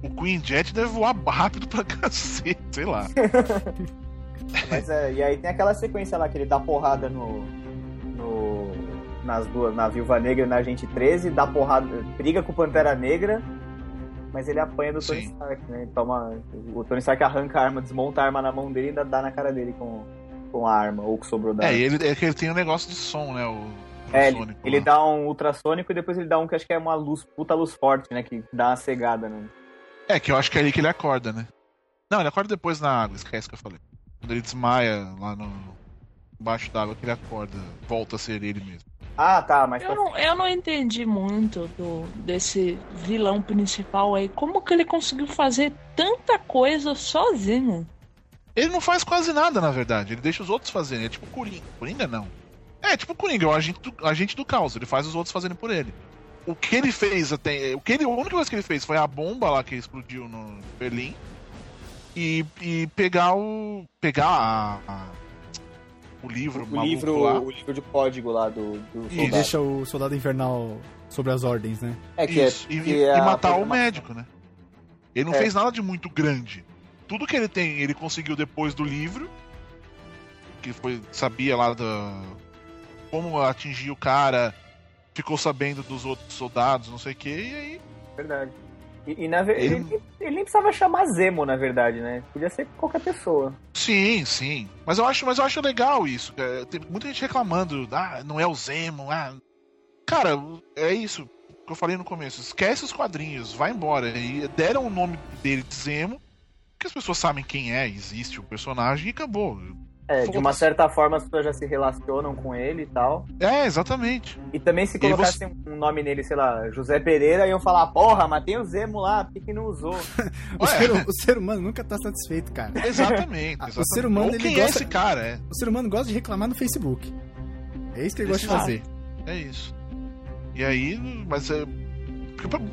O Queen Jet deve voar rápido pra cacete, sei lá. Mas, é, e aí tem aquela sequência lá que ele dá porrada no... no... nas duas, na Viúva Negra e na Agente 13, dá porrada, briga com o Pantera Negra, mas ele apanha do Tony Sim. Stark, né? Ele Toma, o Tony Stark arranca a arma, desmonta a arma na mão dele e ainda dá na cara dele com, com a arma, ou que sobrou da É, ele, é que ele tem um negócio de som, né? O É, ele, ele lá. dá um ultrassônico e depois ele dá um que acho que é uma luz, puta luz forte, né? Que dá uma cegada, né? É, que eu acho que é ali que ele acorda, né? Não, ele acorda depois na água, esquece que eu falei. Quando ele desmaia lá no. embaixo d'água que ele acorda, volta a ser ele mesmo. Ah, tá, mas Eu não, eu não entendi muito do, desse vilão principal aí. Como que ele conseguiu fazer tanta coisa sozinho? Ele não faz quase nada, na verdade. Ele deixa os outros fazerem. É tipo Coringa. Coringa não. É, tipo Coringa, é o agente do, agente do caos. Ele faz os outros fazerem por ele. O que ele fez até. O que ele, a única coisa que ele fez foi a bomba lá que explodiu no Berlim. E, e pegar o. pegar a. a- o livro, o livro, lá. o livro de código lá do, do. E deixa o soldado invernal sobre as ordens, né? É que é- Isso, e, que é e a matar o médico, né? Ele não É. fez nada de muito grande. Tudo que ele tem, ele conseguiu depois do livro. Que foi. Sabia lá da. Como atingir o cara. Ficou sabendo dos outros soldados, não sei o que, e aí. Verdade. E, e na ver- Ele- ele... ele nem precisava chamar Zemo, na verdade, né? Podia ser qualquer pessoa. Sim, sim. Mas eu acho, mas eu acho legal isso. cara. Tem muita gente reclamando, ah, não é o Zemo, ah. Cara, é isso que eu falei no começo. Esquece os quadrinhos, vai embora. E deram o nome dele de Zemo, porque as pessoas sabem quem é, existe o personagem e acabou. É, de uma certa forma as pessoas já se relacionam com ele e tal. É, exatamente. E também se E aí colocasse um nome nele, sei lá, José Pereira, iam falar, porra, mas tem o Zemo lá, por que não usou? O ser, o ser humano nunca tá satisfeito, cara. Exatamente. Ah, o exatamente. ser humano, Ou ele quem gosta- é esse cara, é. O ser humano gosta de reclamar no Facebook. É isso que ele gosta de fazer. É isso. E aí, mas é.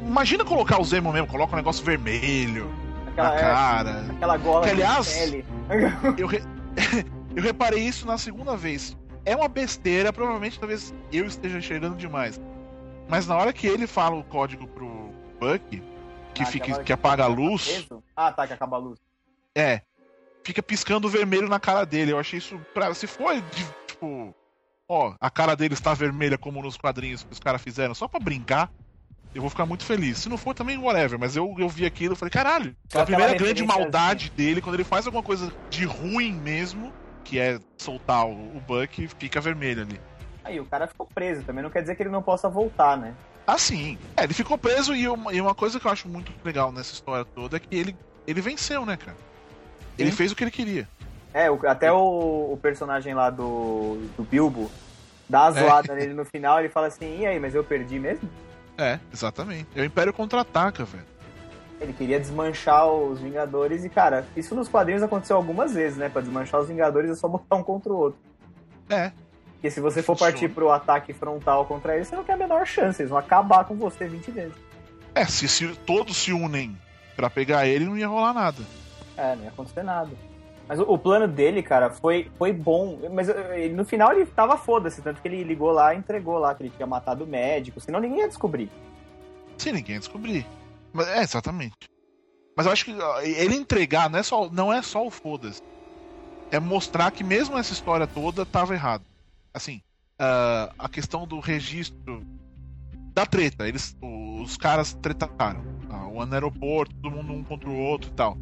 Imagina colocar o Zemo mesmo, coloca um negócio vermelho Aquela, na é, cara. aquela gola Que, de aliás, pele. Eu, re- eu reparei isso na segunda vez. É uma besteira, provavelmente talvez eu esteja enxergando demais. Mas na hora que ele fala o código pro Buck, que, Ah, fica, hora que apaga a tá luz, preso? Ah, tá, que acaba a luz. é. Fica piscando vermelho na cara dele. Eu achei isso. Pra, se for de, tipo. Ó, a cara dele está vermelha como nos quadrinhos que os caras fizeram, só pra brincar. Eu vou ficar muito feliz. Se não for, também whatever. Mas eu, eu vi aquilo e falei, caralho. Só a primeira grande maldade dele, quando ele faz alguma coisa de ruim mesmo, que é soltar o, o Buck, fica vermelho ali. Aí, o cara ficou preso, também não quer dizer que ele não possa voltar, né? Assim, é, ele ficou preso e uma, e uma coisa que eu acho muito legal nessa história toda é que ele, ele venceu, né, cara? Ele Sim. fez o que ele queria. É, o- até o, o personagem lá do, do Bilbo dá uma É. zoada nele no final, ele fala assim, e aí, mas eu perdi mesmo? É, exatamente. É o Império contra-ataca, velho. Ele queria desmanchar os Vingadores e, cara, isso nos quadrinhos aconteceu algumas vezes, né? Pra desmanchar os Vingadores é só botar um contra o outro. É, Porque se você for partir pro ataque frontal contra eles, você não tem a menor chance, eles vão acabar com você 20 vezes. é se, se todos se unem pra pegar ele, não ia rolar nada. É, não ia acontecer nada. Mas o, o plano dele, cara, foi, foi bom. Mas eh, ele, no final ele tava foda-se, tanto que ele ligou lá e entregou lá que ele tinha matado o médico, senão ninguém ia descobrir. Sem ninguém descobrir. Mas, é, exatamente. Mas eu acho que ele entregar não é só, não é só o foda-se. É mostrar que mesmo essa história toda tava errado. Assim, ah, a questão do registro da treta. Eles, os caras tretaram. Ah, o aeroporto, todo mundo um contra o outro e tal.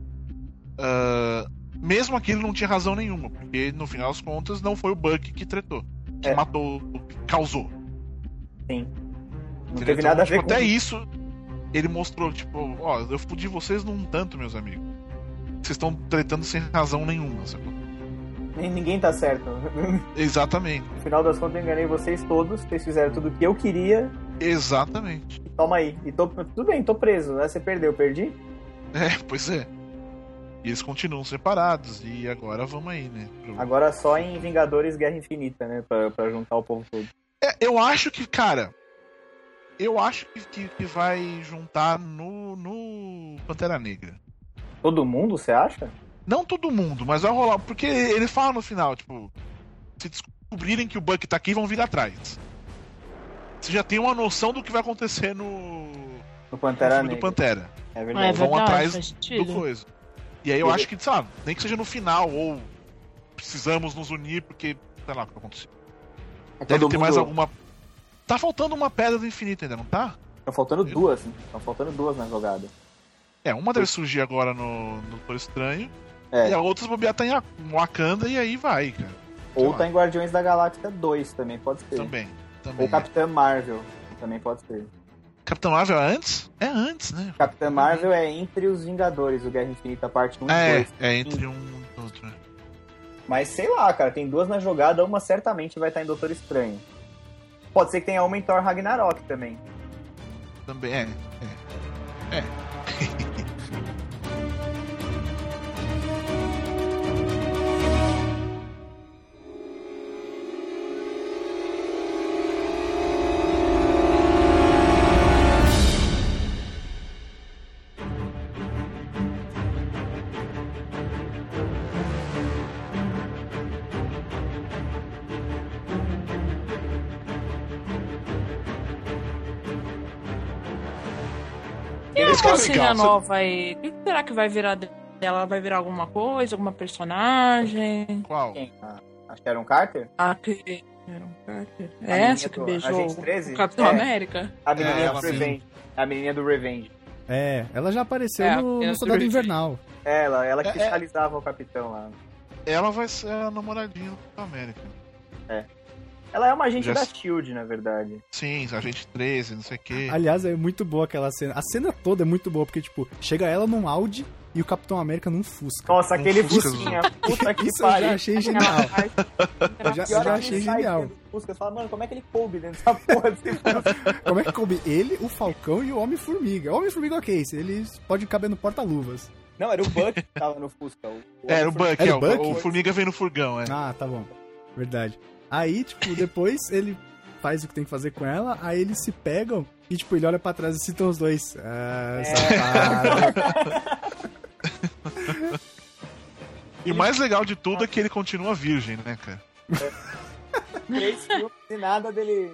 Ah, mesmo aquilo não tinha razão nenhuma, porque no final das contas não foi o Buck que tretou. Que É. matou, que causou. Sim. Não teve Então, nada a tipo, ver com Até isso, ele mostrou, tipo, ó, eu fudi vocês num tanto, meus amigos. Vocês estão tretando sem razão nenhuma, sacou? Nem- Ninguém tá certo. Exatamente, No final das contas, eu enganei vocês todos. Vocês fizeram tudo o que eu queria. exatamente. Toma aí. E tô, tudo bem, tô preso. Né? Você perdeu, perdi? É, pois é. E eles continuam separados, e agora vamos aí, né? pro- Agora só em Vingadores Guerra Infinita, né? Pra, pra juntar o povo todo. É, eu acho que, cara. Eu acho que, que, que vai juntar no, no Pantera Negra. Todo mundo, você acha? Não todo mundo, mas vai rolar. Porque ele fala no final, tipo, se descobrirem que o Buck tá aqui, vão vir atrás. Você já tem uma noção do que vai acontecer no, No no Pantera filme do Negra. Pantera. É É verdade. vão verdade, atrás Do coisa. E aí eu Ele- acho que, lá, nem que seja no final, ou precisamos nos unir porque, sei lá o que aconteceu. É Deve ter mais mundo- alguma. Tá faltando uma pedra do infinito ainda, não tá? Estão faltando duas, estão faltando duas na jogada. É, uma deve surgir agora no, no Doutor Estranho. É. E a outra bobear tá em Wakanda e aí vai, cara. Ou tá em Guardiões da Galáxia 2 também, pode ser. Também. também. Ou Capitã Marvel, também pode ser. Capitão Marvel é antes? É antes, né? Capitã Marvel é entre os Vingadores, o Guerra Infinita parte 1 e É, 2. é entre um e outro. né? Mas sei lá, cara, tem duas na jogada, uma certamente vai estar em Doutor Estranho. Pode ser que tenha uma em Thor Ragnarok também. Também é. é. É mocinha legal, nova aí? O que será que vai virar dela? Ela vai virar alguma coisa, alguma personagem? Qual? Quem? A, a Sharon Carter? A que. Sharon Carter? A É menina essa que do beijou Agente 13? o Capitão É. América? A menininha É, do Revenge. A menininha do Revenge. É, ela já apareceu É, no, no Soldado. Invernal. Ela, ela que É, é. fiscalizava o capitão lá. Ela vai ser a namoradinha do Capitão América. Ela é uma agente Já da SHIELD, na verdade. Sim, Agente 13, não sei o quê. Aliás, é muito boa aquela cena. A cena toda é muito boa, porque, tipo, chega ela num Audi e o Capitão América num Fusca. Nossa, Um aquele Fusca Fusquinha. Puta que Isso eu pariu. já achei genial. Eu já, eu já achei ele genial. Fusca, Você fala, mano, como é que ele coube dentro dessa porra desse Fusca? Como é que coube ele, o Falcão e o Homem-Formiga? O Homem-Formiga, ok, se eles podem caber no porta-luvas. Não, era o Buck que tava no Fusca. O, o É, era o Buck, é, o o, Buck? o Formiga vem no furgão, é. Ah, tá bom. Verdade. Aí, tipo, depois ele faz o que tem que fazer com ela, aí eles se pegam e, tipo, ele olha pra trás e citam os dois. Ah, safado. E o mais legal de tudo é que ele continua virgem, né, cara? Três filmes e nada dele.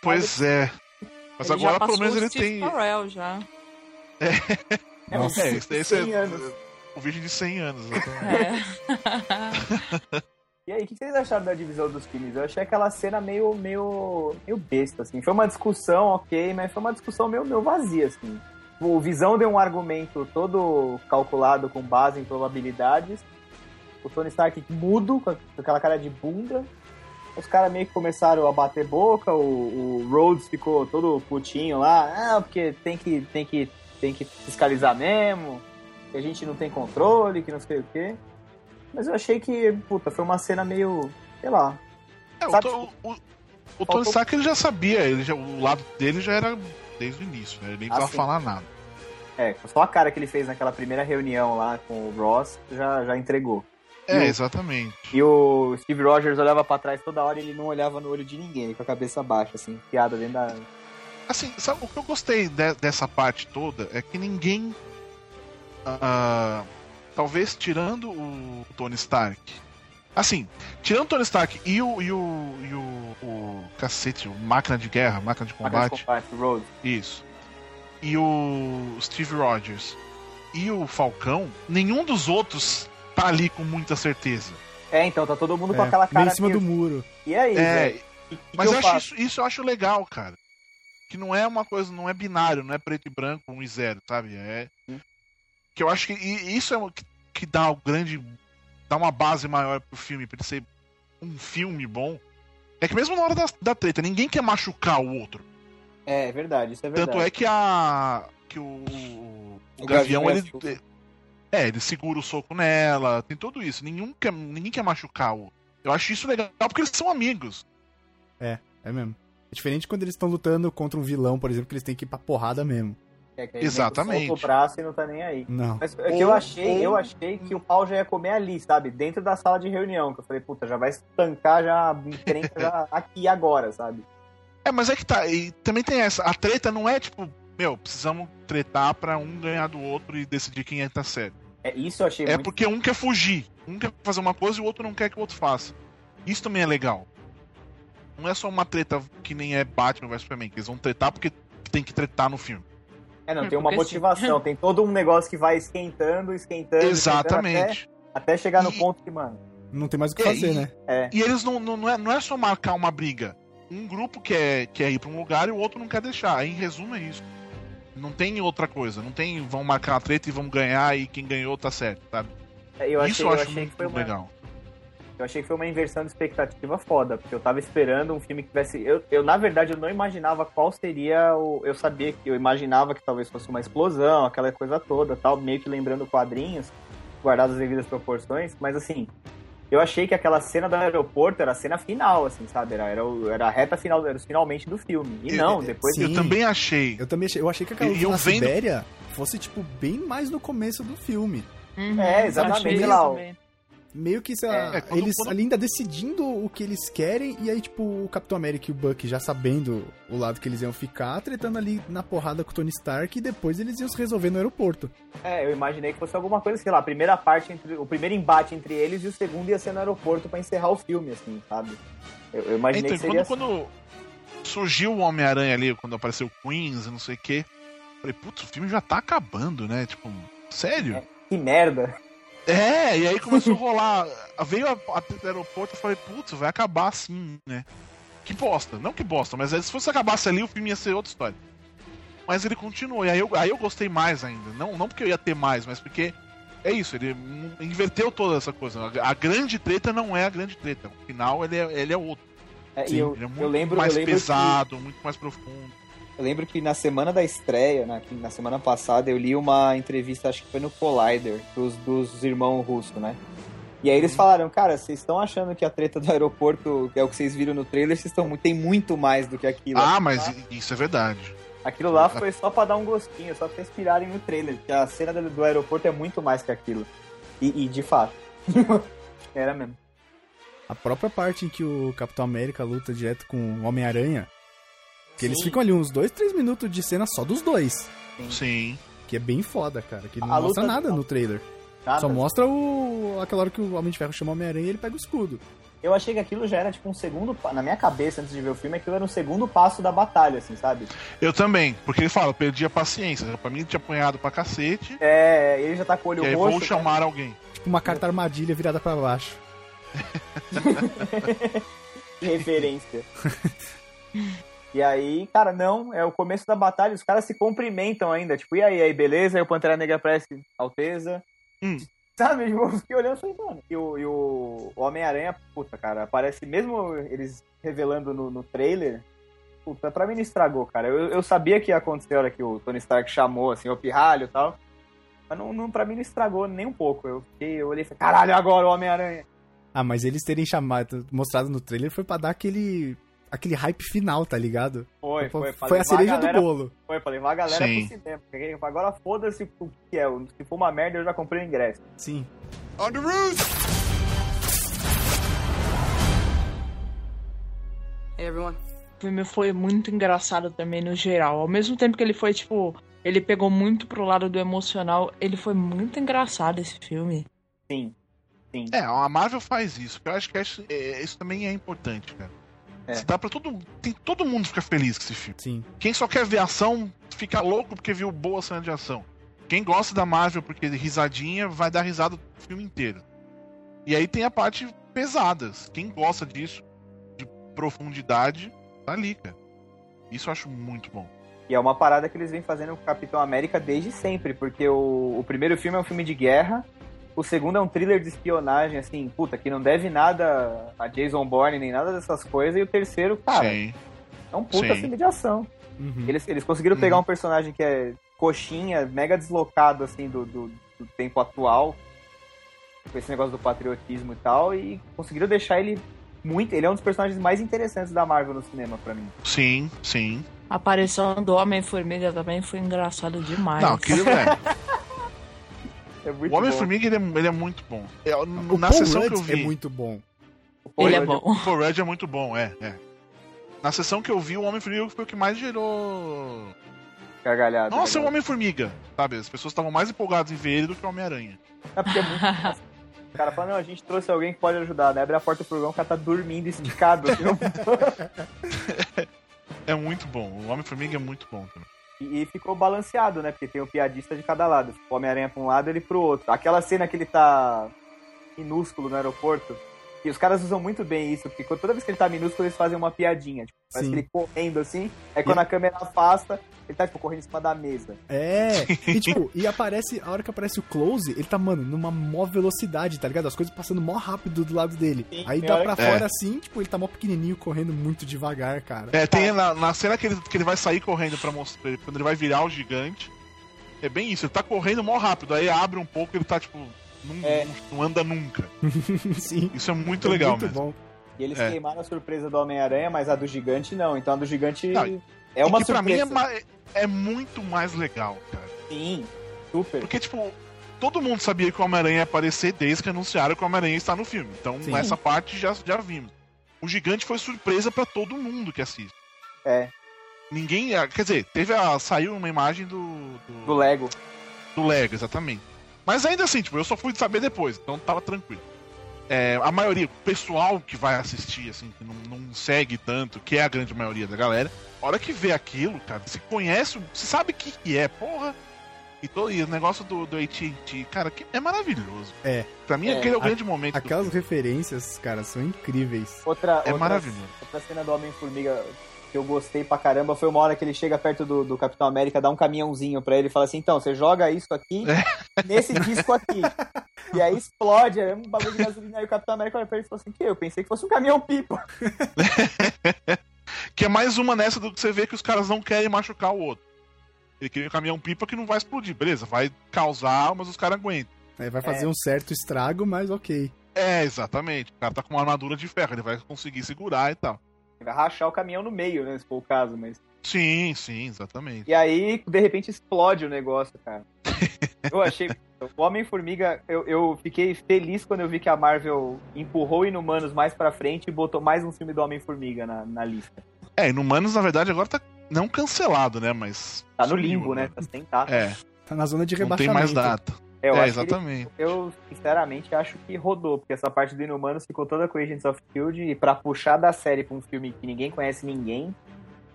Pois é. Mas Ele agora pelo menos ele Steve tem. Carell já. É, Nossa. É, esse, esse é 100 anos. o virgem de 100 anos. exatamente. É. E aí, o que vocês acharam da divisão dos filmes? Eu achei aquela cena meio, meio, meio besta, assim. Foi uma discussão, ok, mas foi uma discussão meio, meio vazia, assim. O Visão deu um argumento todo calculado com base em probabilidades. O Tony Stark mudo, com aquela cara de bunda. Os caras meio que começaram a bater boca, o, o Rhodes ficou todo putinho lá, ah, porque tem que, tem que, tem que fiscalizar mesmo, que a gente não tem controle, que não sei o quê. Mas eu achei que, puta, foi uma cena meio, sei lá. É, o, Sabe- o, o, o Tony Stark ele já sabia, ele já, o lado dele já era desde o início, né? ele nem precisava sim. falar nada. É, só a cara que ele fez naquela primeira reunião lá com o Ross já, já entregou. É, E o- exatamente. E o Steve Rogers olhava pra trás toda hora e ele não olhava no olho de ninguém, com a cabeça baixa, assim, piada dentro da. Assim, sabe, o que eu gostei de- dessa parte toda é que ninguém. ah, talvez tirando o Tony Stark. Assim, tirando o Tony Stark e o. e o. e o, o cacete, o máquina de guerra, máquina de máquina de combate. combate, Rhodes. Isso. E o Steve Rogers e o Falcão, nenhum dos outros tá ali com muita certeza. É, então, tá todo mundo com É, aquela cara. meio em cima que- do muro. E aí, É, velho? Que- que mas que eu faço? acho isso, isso eu acho legal, cara. Que não é uma coisa, não é binário, não é preto e branco, um e zero, sabe? É. Que eu acho que e isso é o que, que dá o grande. dá uma base maior pro filme, pra ele ser um filme bom. É que mesmo na hora da, da treta, ninguém quer machucar o outro. É, é verdade, isso é verdade. Tanto é que a. que o. o, o Gavião, ele. é. É, ele segura o soco nela, tem tudo isso. Ninguém quer, ninguém quer machucar o outro. Eu acho isso legal porque eles são amigos. É mesmo. É diferente quando eles estão lutando contra um vilão, por exemplo, que eles têm que ir pra porrada mesmo. É, que Exatamente. solta o braço e não tá nem aí. Não. Mas é que eu achei, eu achei que o pau já ia comer ali, sabe? Dentro da sala de reunião. Que eu falei, puta, já vai estancar já já aqui agora, sabe? É, mas é que tá. E também tem essa. A treta não é tipo, meu, precisamos tretar pra um ganhar do outro e decidir quem é que tá certo. É, isso eu achei É muito. porque um quer fugir. Um quer fazer uma coisa e o outro não quer que o outro faça. Isso também é legal. Não é só uma treta que nem é Batman vs Superman, que eles vão tretar porque tem que tretar no filme. É, não, É, tem uma motivação, tem todo um negócio que vai esquentando, esquentando. esquentando Exatamente. Até, até chegar no E- ponto que, mano. Não tem mais o que É, fazer, e- né? É. E eles não, não, não, é, não é só marcar uma briga. um grupo quer, quer ir pra um lugar e o outro não quer deixar. Em resumo, é isso. Não tem outra coisa. Não tem vão marcar uma treta e vamos ganhar e quem ganhou tá certo, sabe? É, Eu achei, isso eu eu acho achei que muito foi uma, legal. Eu achei que foi uma inversão de expectativa foda, porque eu tava esperando um filme que tivesse. Eu, eu, na verdade, eu não imaginava qual seria o. Eu sabia que eu imaginava que talvez fosse uma explosão, aquela coisa toda, tal, meio que lembrando quadrinhos, guardados as devidas proporções, mas assim. Eu achei que aquela cena do aeroporto era a cena final, assim, sabe? Era, era, era a reta final, era os finalmente do filme. E Eu- não, depois. Sim. Eu também achei. Eu também achei, eu achei que aquela eu na vendo- Sibéria fosse, tipo, bem mais no começo do filme. Uhum, É, exatamente, lá, também. Meio que sei lá, É, quando- eles quando- ali ainda decidindo o que eles querem, e aí, tipo, o Capitão América e o Buck já sabendo o lado que eles iam ficar, tretando ali na porrada com o Tony Stark, e depois eles iam se resolver no aeroporto. É, eu imaginei que fosse alguma coisa, sei lá, a primeira parte, entre, o primeiro embate entre eles e o segundo ia ser no aeroporto pra encerrar o filme, assim, sabe? Eu, eu imaginei Então, que seria quando, quando surgiu o Homem-Aranha ali, quando apareceu o Queens e não sei o quê, falei, putz, o filme já tá acabando, né? Tipo, sério? assim. Que merda. É, e aí começou a rolar. Veio a, a do aeroporto e falei, putz, vai acabar assim, né? Que bosta. Não que bosta, mas aí, se fosse acabasse ali, o filme ia ser outra história. Mas ele continuou, e aí eu, aí eu gostei mais ainda. Não, não porque eu ia ter mais, mas porque é isso, ele inverteu toda essa coisa. A, a grande treta não é a grande treta. O final ele é, ele é outro. É, Sim, eu, Ele é muito eu lembro, mais eu lembro pesado, muito mais profundo. Que, eu lembro que na semana da estreia, na, que na semana passada, eu li uma entrevista, acho que foi no Collider, dos, dos irmãos russos, né? E aí Uhum. eles falaram, cara, vocês estão achando que a treta do aeroporto, que é o que vocês viram no trailer, vocês estão muito, tem muito mais do que aquilo. Ah, mas isso é verdade. Aquilo lá foi só pra dar um gostinho, só pra vocês pirarem no trailer, porque a cena do, do aeroporto é muito mais que aquilo. E, e de fato. Era mesmo. A própria parte em que o Capitão América luta direto com o Homem-Aranha, que eles Sim. ficam ali uns dois, três minutos de cena só dos dois. Sim. Que é bem foda, cara. Que não A mostra nada no trailer. Nada. Só mostra o aquela hora que o Homem de Ferro chama o Homem-Aranha e ele pega o escudo. Eu achei que aquilo já era tipo um segundo. Na minha cabeça, antes de ver o filme, aquilo era um segundo passo da batalha, assim, sabe? Eu também, porque ele fala, eu perdi a paciência. Pra mim, ele tinha apanhado pra cacete. É, ele já tá com o olho e aí roxo. vou né? chamar alguém. Tipo uma carta armadilha virada pra baixo. referência. e aí, cara, não, é o começo da batalha, os caras se cumprimentam ainda, tipo, e aí, aí, beleza? Aí o Pantera Negra aparece, Alteza. Hum. Sabe, tipo, eu fiquei olhando e falei, mano, e o, e o Homem-Aranha, puta, cara, aparece, mesmo eles revelando no, no trailer, puta, pra mim não estragou, cara. Eu, eu sabia que ia acontecer a hora que o Tony Stark chamou, assim, o pirralho e tal, mas não, não, pra mim não estragou nem um pouco. Eu fiquei, eu olhei e falei, caralho, agora o Homem-Aranha. Ah, mas eles terem chamado, mostrado no trailer foi pra dar aquele aquele hype final, tá ligado? Foi, foi. Foi a cereja galera do bolo. Foi pra levar a galera Sim. pro cinema. Agora foda-se o que é. Se for uma merda, eu já comprei o ingresso. Sim. Hey everyone. O filme foi muito engraçado também no geral. Ao mesmo tempo que ele foi, tipo, ele pegou muito pro lado do emocional, ele foi muito engraçado esse filme. Sim. Sim. É, a Marvel faz isso. Eu acho que isso, é, isso também é importante, cara. É. Dá pra todo, tem, todo mundo fica feliz com esse filme. Sim. Quem só quer ver ação, fica louco porque viu boa cena de ação. Quem gosta da Marvel porque risadinha, vai dar risada o filme inteiro. E aí tem a parte pesadas. Quem gosta disso, de profundidade, tá ali, cara. Isso eu acho muito bom. E é uma parada que eles vêm fazendo com o Capitão América desde sempre. Porque o, o primeiro filme é um filme de guerra. O segundo é um thriller de espionagem, assim, puta, que não deve nada a Jason Bourne nem nada dessas coisas. E o terceiro, cara, Sim. é um puta sim. filme de ação. Uhum. Eles, eles conseguiram pegar um personagem que é coxinha, mega deslocado, assim, do, do, do tempo atual, com esse negócio do patriotismo e tal, e conseguiram deixar ele muito. Ele é um dos personagens mais interessantes da Marvel no cinema, pra mim. Sim, sim. A aparição do Homem-Formiga também foi engraçado demais. Não, aquilo é. É muito O Homem-Formiga ele é, ele é muito bom. É, O na Paul sessão que Rudd eu vi. é muito bom. Ele é bom. O Paul Rudd é muito bom, é, é. Na sessão que eu vi, o Homem-Formiga foi o que mais gerou. Gargalhada. Nossa, é o né? Homem-Formiga, sabe? As pessoas estavam mais empolgadas em ver ele do que o Homem-Aranha. É porque é muito. O cara fala, não, a gente trouxe alguém que pode ajudar, né? Abre a porta do furgão, o cara tá dormindo esticado. assim, É muito bom. O Homem-Formiga é muito bom também. E, e ficou balanceado, né? Porque tem o piadista de cada lado. O Homem-Aranha pra um lado, ele pro outro. Aquela cena que ele tá minúsculo no aeroporto, E os caras usam muito bem isso, porque toda vez que ele tá minúsculo, eles fazem uma piadinha. Tipo, parece que ele correndo assim, aí quando a câmera afasta, ele tá, tipo, correndo em cima da mesa. É, e tipo, e aparece, a hora que aparece o close, ele tá, mano, numa mó velocidade, tá ligado? As coisas passando mó rápido do lado dele. Sim, Aí tem dá pra que- fora É. assim, tipo, ele tá mó pequenininho, correndo muito devagar, cara. É, tem na, na cena que ele, que ele vai sair correndo pra mostrar. Quando ele vai virar o gigante. É bem isso, ele tá correndo mó rápido, aí abre um pouco ele tá tipo. Não, É. não- anda nunca. Sim. Isso é muito É legal muito mesmo. bom. E eles É. queimaram a surpresa do Homem-Aranha, mas a do gigante não. Então a do gigante Não, é uma que pra mim é, surpresa. é muito mais legal, cara. Sim, super. Porque, tipo, todo mundo sabia que o Homem-Aranha ia aparecer desde que anunciaram que o Homem-Aranha está no filme. Então, Sim. essa parte já, já vimos. O gigante foi surpresa pra todo mundo que assiste. É, Ninguém. Quer dizer, teve a. Saiu uma imagem do. do, do Lego. do Lego, exatamente. Mas ainda assim, tipo, eu só fui saber depois, então tava tranquilo. É, a maioria, o pessoal que vai assistir, assim, que não, não segue tanto, que é a grande maioria da galera, a hora que vê aquilo, cara, se conhece, se sabe o que, que é, porra. E, to, e o negócio do, do AT&T, cara, que é maravilhoso. É. Pra mim, É, aquele é o a- grande momento. Aquelas referências, cara, são incríveis. Outra, É outra, maravilhoso. outra cena do Homem-Formiga que eu gostei pra caramba foi uma hora que ele chega perto do, do Capitão América, dá um caminhãozinho pra ele e fala assim: então, você joga isso aqui nesse disco aqui. E aí explode, é um bagulho de gasolina. Aí o Capitão América olha pra ele e fala assim: que? Eu pensei que fosse um caminhão-pipa. Que é mais uma nessa do que você vê que os caras não querem machucar o outro. Ele queria um caminhão-pipa que não vai explodir, beleza, vai causar, mas os caras aguentam. Aí vai fazer um certo estrago, mas ok. É, exatamente. O cara tá com uma armadura de ferro, ele vai conseguir segurar e tal. Vai rachar o caminhão no meio, né? Se for o caso, mas. Sim, sim, exatamente. E aí, de repente, explode o negócio, cara. Eu achei. O Homem-Formiga, eu, eu fiquei feliz quando eu vi que a Marvel empurrou Inumanos mais pra frente e botou mais um filme do Homem-Formiga na, na lista. É, Inumanos, na verdade, agora tá não cancelado, né? Mas. Tá no sumiu, limbo, né? Tá sem data. É, Tá na zona de não tem rebaixamento. mais data. É, eu é, que ele- exatamente. eu, sinceramente, acho que rodou, porque essa parte do Inumanos ficou toda com Agents of Shield e pra puxar da série pra um filme que ninguém conhece ninguém,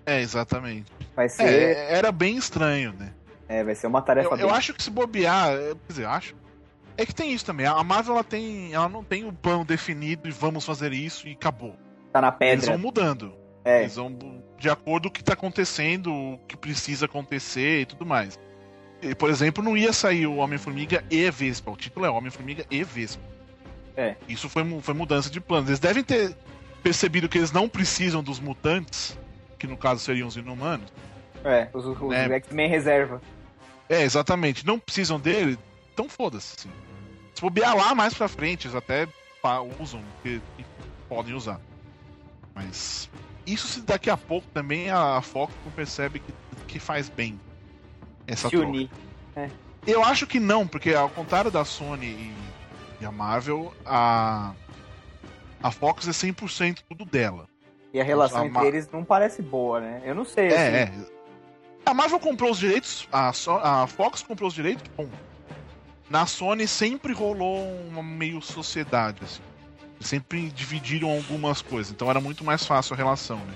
É, exatamente. vai ser, É, era bem estranho, né? é, vai ser uma tarefa Eu, eu bem- acho que se bobear, é, quer dizer, acho. É que tem isso também. A Marvel ela tem, ela não tem o plano definido e vamos fazer isso e acabou. tá na Eles pedra. vão mudando. É, Eles vão de acordo com o que tá acontecendo, o que precisa acontecer e tudo mais. E, por exemplo, não ia sair o Homem-Formiga e Vespa. O título é Homem-Formiga e Vespa. É. Isso foi, foi mudança de planos. Eles devem ter percebido que eles não precisam dos mutantes, que no caso seriam os inumanos. é, os, os É. X-Men reserva. É, exatamente. Não precisam dele, então foda-se. assim. Se bobear lá mais pra frente, eles até usam, porque podem usar. Mas isso se daqui a pouco também a Fox percebe que, que faz bem essa Se troca. unir. Eu acho que não, porque ao contrário da Sony e, e a Marvel, a, a Fox é 100% tudo dela. E a relação A entre Ma- eles não parece boa, né? Eu não sei, É, assim, é. A Marvel comprou os direitos, a, So- a Fox comprou os direitos, bom. Na Sony sempre rolou uma meio sociedade, assim. Sempre dividiram algumas coisas, então era muito mais fácil a relação, né?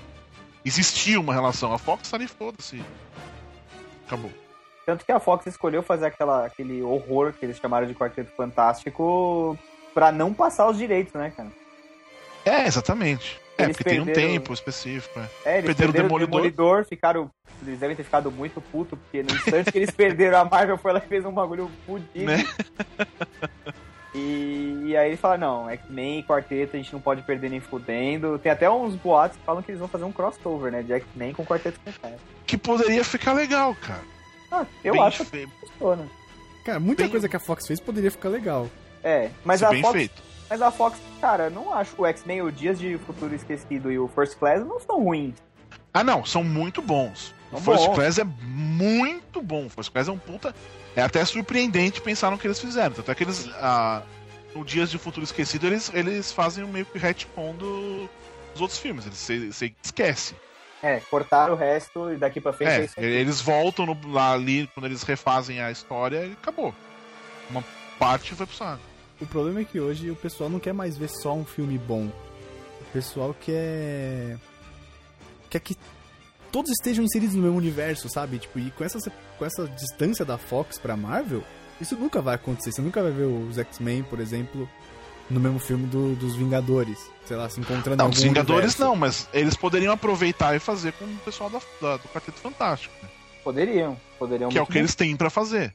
Existia uma relação, a Fox tá ali, foda-se. Acabou. Tanto que a Fox escolheu fazer aquela, aquele horror que eles chamaram de Quarteto Fantástico pra não passar os direitos, né, cara? É, exatamente. É, Eles porque tem um perderam- tempo específico, é. É, eles Perderam o perderam, o Demolidor. Demolidor, ficaram. Eles devem ter ficado muito puto, porque no instante que eles perderam, a Marvel foi lá e fez um bagulho fudido. Né? E, e aí eles falaram, não, X-Men e Quarteto a gente não pode perder nem fudendo. Tem até uns boatos que falam que eles vão fazer um crossover, né? De X-Men com Quarteto Fantástico. Que poderia ficar legal, cara. Ah, eu Bem acho que funciona. Cara, muita Bem- coisa que a Fox fez poderia ficar legal. É, mas se a bem Fox feito. Mas a Fox, cara, não acho o X-Men, o Dias de Futuro Esquecido e o First Class não são ruins. Ah, não, são muito bons. O São First bons. Class é muito bom. O First Class é um puta. É até surpreendente pensar no que eles fizeram. Tanto é que eles. Ah, no Dias de Futuro Esquecido, eles, eles fazem um meio que retcon do, dos outros filmes. Eles se, se esquece. É, cortaram o resto e daqui pra frente é, É, eles voltam no- lá ali, quando eles refazem a história, e acabou. Uma parte foi pro saco. O problema é que hoje o pessoal não quer mais ver só um filme bom. O pessoal quer. quer que todos estejam inseridos no mesmo universo, sabe? Tipo, e com essa, com essa distância da Fox pra Marvel, isso nunca vai acontecer. Você nunca vai ver os X-Men, por exemplo, no mesmo filme do- dos Vingadores. Sei lá, se encontrando em Não, algum os Vingadores universo. não, mas eles poderiam aproveitar e fazer com o pessoal da, da- do Quarteto Fantástico, né? Poderiam. Poderiam que é o que bem. eles têm pra fazer.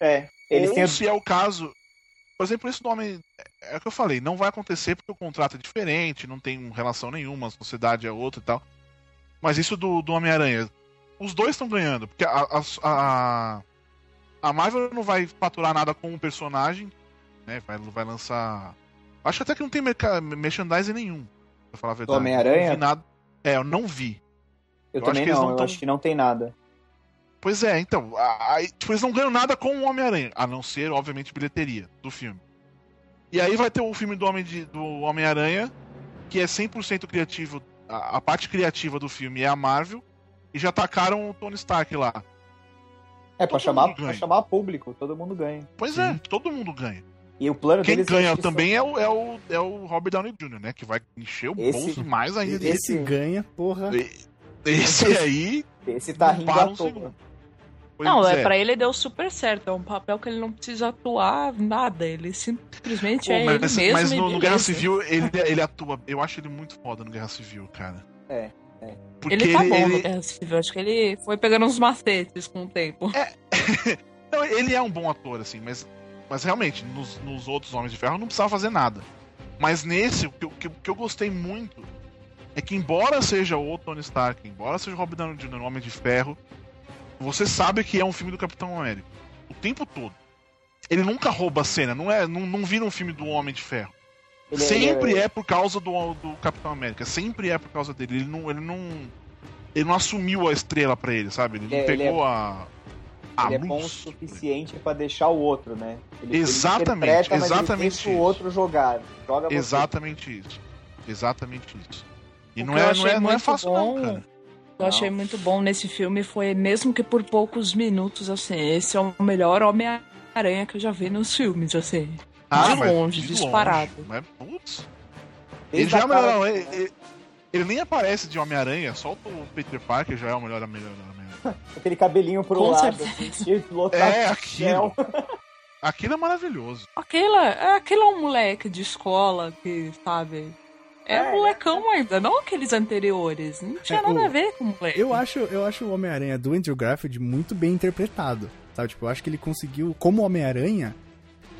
É. Eles Ou têm. se é o caso. Por exemplo, esse nome. É o que eu falei, não vai acontecer porque o contrato é diferente, não tem relação nenhuma, a sociedade é outra e tal. Mas isso do, do Homem-Aranha. Os dois estão ganhando, porque a, a, a, a Marvel não vai faturar nada com o personagem, né? Vai, vai lançar. Acho até que não tem merca- merchandising nenhum, pra falar a verdade. Homem-Aranha? Nada. É, eu não vi. Eu, eu acho também não, não eu tão- acho que não tem nada. Pois é, então, aí, tipo, eles não ganham nada com o Homem-Aranha, a não ser, obviamente, bilheteria do filme. E aí vai ter o filme do Homem de- do Homem-Aranha, que é 100% criativo, a, a parte criativa do filme é a Marvel, e já tacaram o Tony Stark lá. É, pra chamar, pra chamar público, todo mundo ganha. Pois é, todo mundo ganha. E o plano Quem deles ganha que também é o, é, o, é o Robert Downey Jr., né, que vai encher o Esse- bolso mais ainda. dele. Esse ganha, porra. Esse aí, Esse tá rindo à um toa. Não, é, pra ele deu super certo. É um papel que ele não precisa atuar nada. Ele simplesmente Pô, é mas, ele mesmo. mas no, no Guerra beleza. Civil ele, ele atua. Eu acho ele muito foda no Guerra Civil, cara. É, Porque Ele tá bom no ele- Guerra Civil. Acho que ele foi pegando uns macetes com o tempo. Não, ele é um bom ator, assim, mas, mas realmente, nos, nos outros Homens de Ferro não precisava fazer nada. Mas nesse, o que, eu- que, que eu gostei muito é que, embora seja o Tony Stark, embora seja o Robert Downey Jr., Homem de Ferro, você sabe que é um filme do Capitão América. O tempo todo. Ele nunca rouba a cena, não, é, não, não vira um filme do Homem de Ferro. Ele é- sempre ele é... por causa do, do Capitão América, sempre é por causa dele. Ele não, ele não, ele não assumiu a estrela pra ele, sabe? Ele não É, ele pegou a, a ele é bom o suficiente pra deixar o outro, né? Ele, Exatamente, ele exatamente ele o outro jogar. Joga você. Exatamente isso. Exatamente isso. E O não eu é, não achei é, não é muito fácil, bom- não, cara. Eu achei muito bom nesse filme foi, mesmo que por poucos minutos, assim, esse é o melhor Homem-Aranha que eu já vi nos filmes, assim. de Ah, mas longe, de disparado. longe, Mas, putz. Ele já é a o melhor. não, ele- ele nem aparece de Homem-Aranha, só o Peter Parker já é o melhor Homem-Aranha. Aquele cabelinho pro Com lado, certeza. assim, É, aquilo. Aquilo é maravilhoso. Aquela, é aquele é um moleque de escola que, sabe? É, É, molecão ainda, não aqueles anteriores. Não tinha É, nada o- a ver com o moleque. Eu acho, eu acho o Homem-Aranha do Andrew Garfield muito bem interpretado. Sabe? Tipo, eu acho que ele conseguiu, como Homem-Aranha,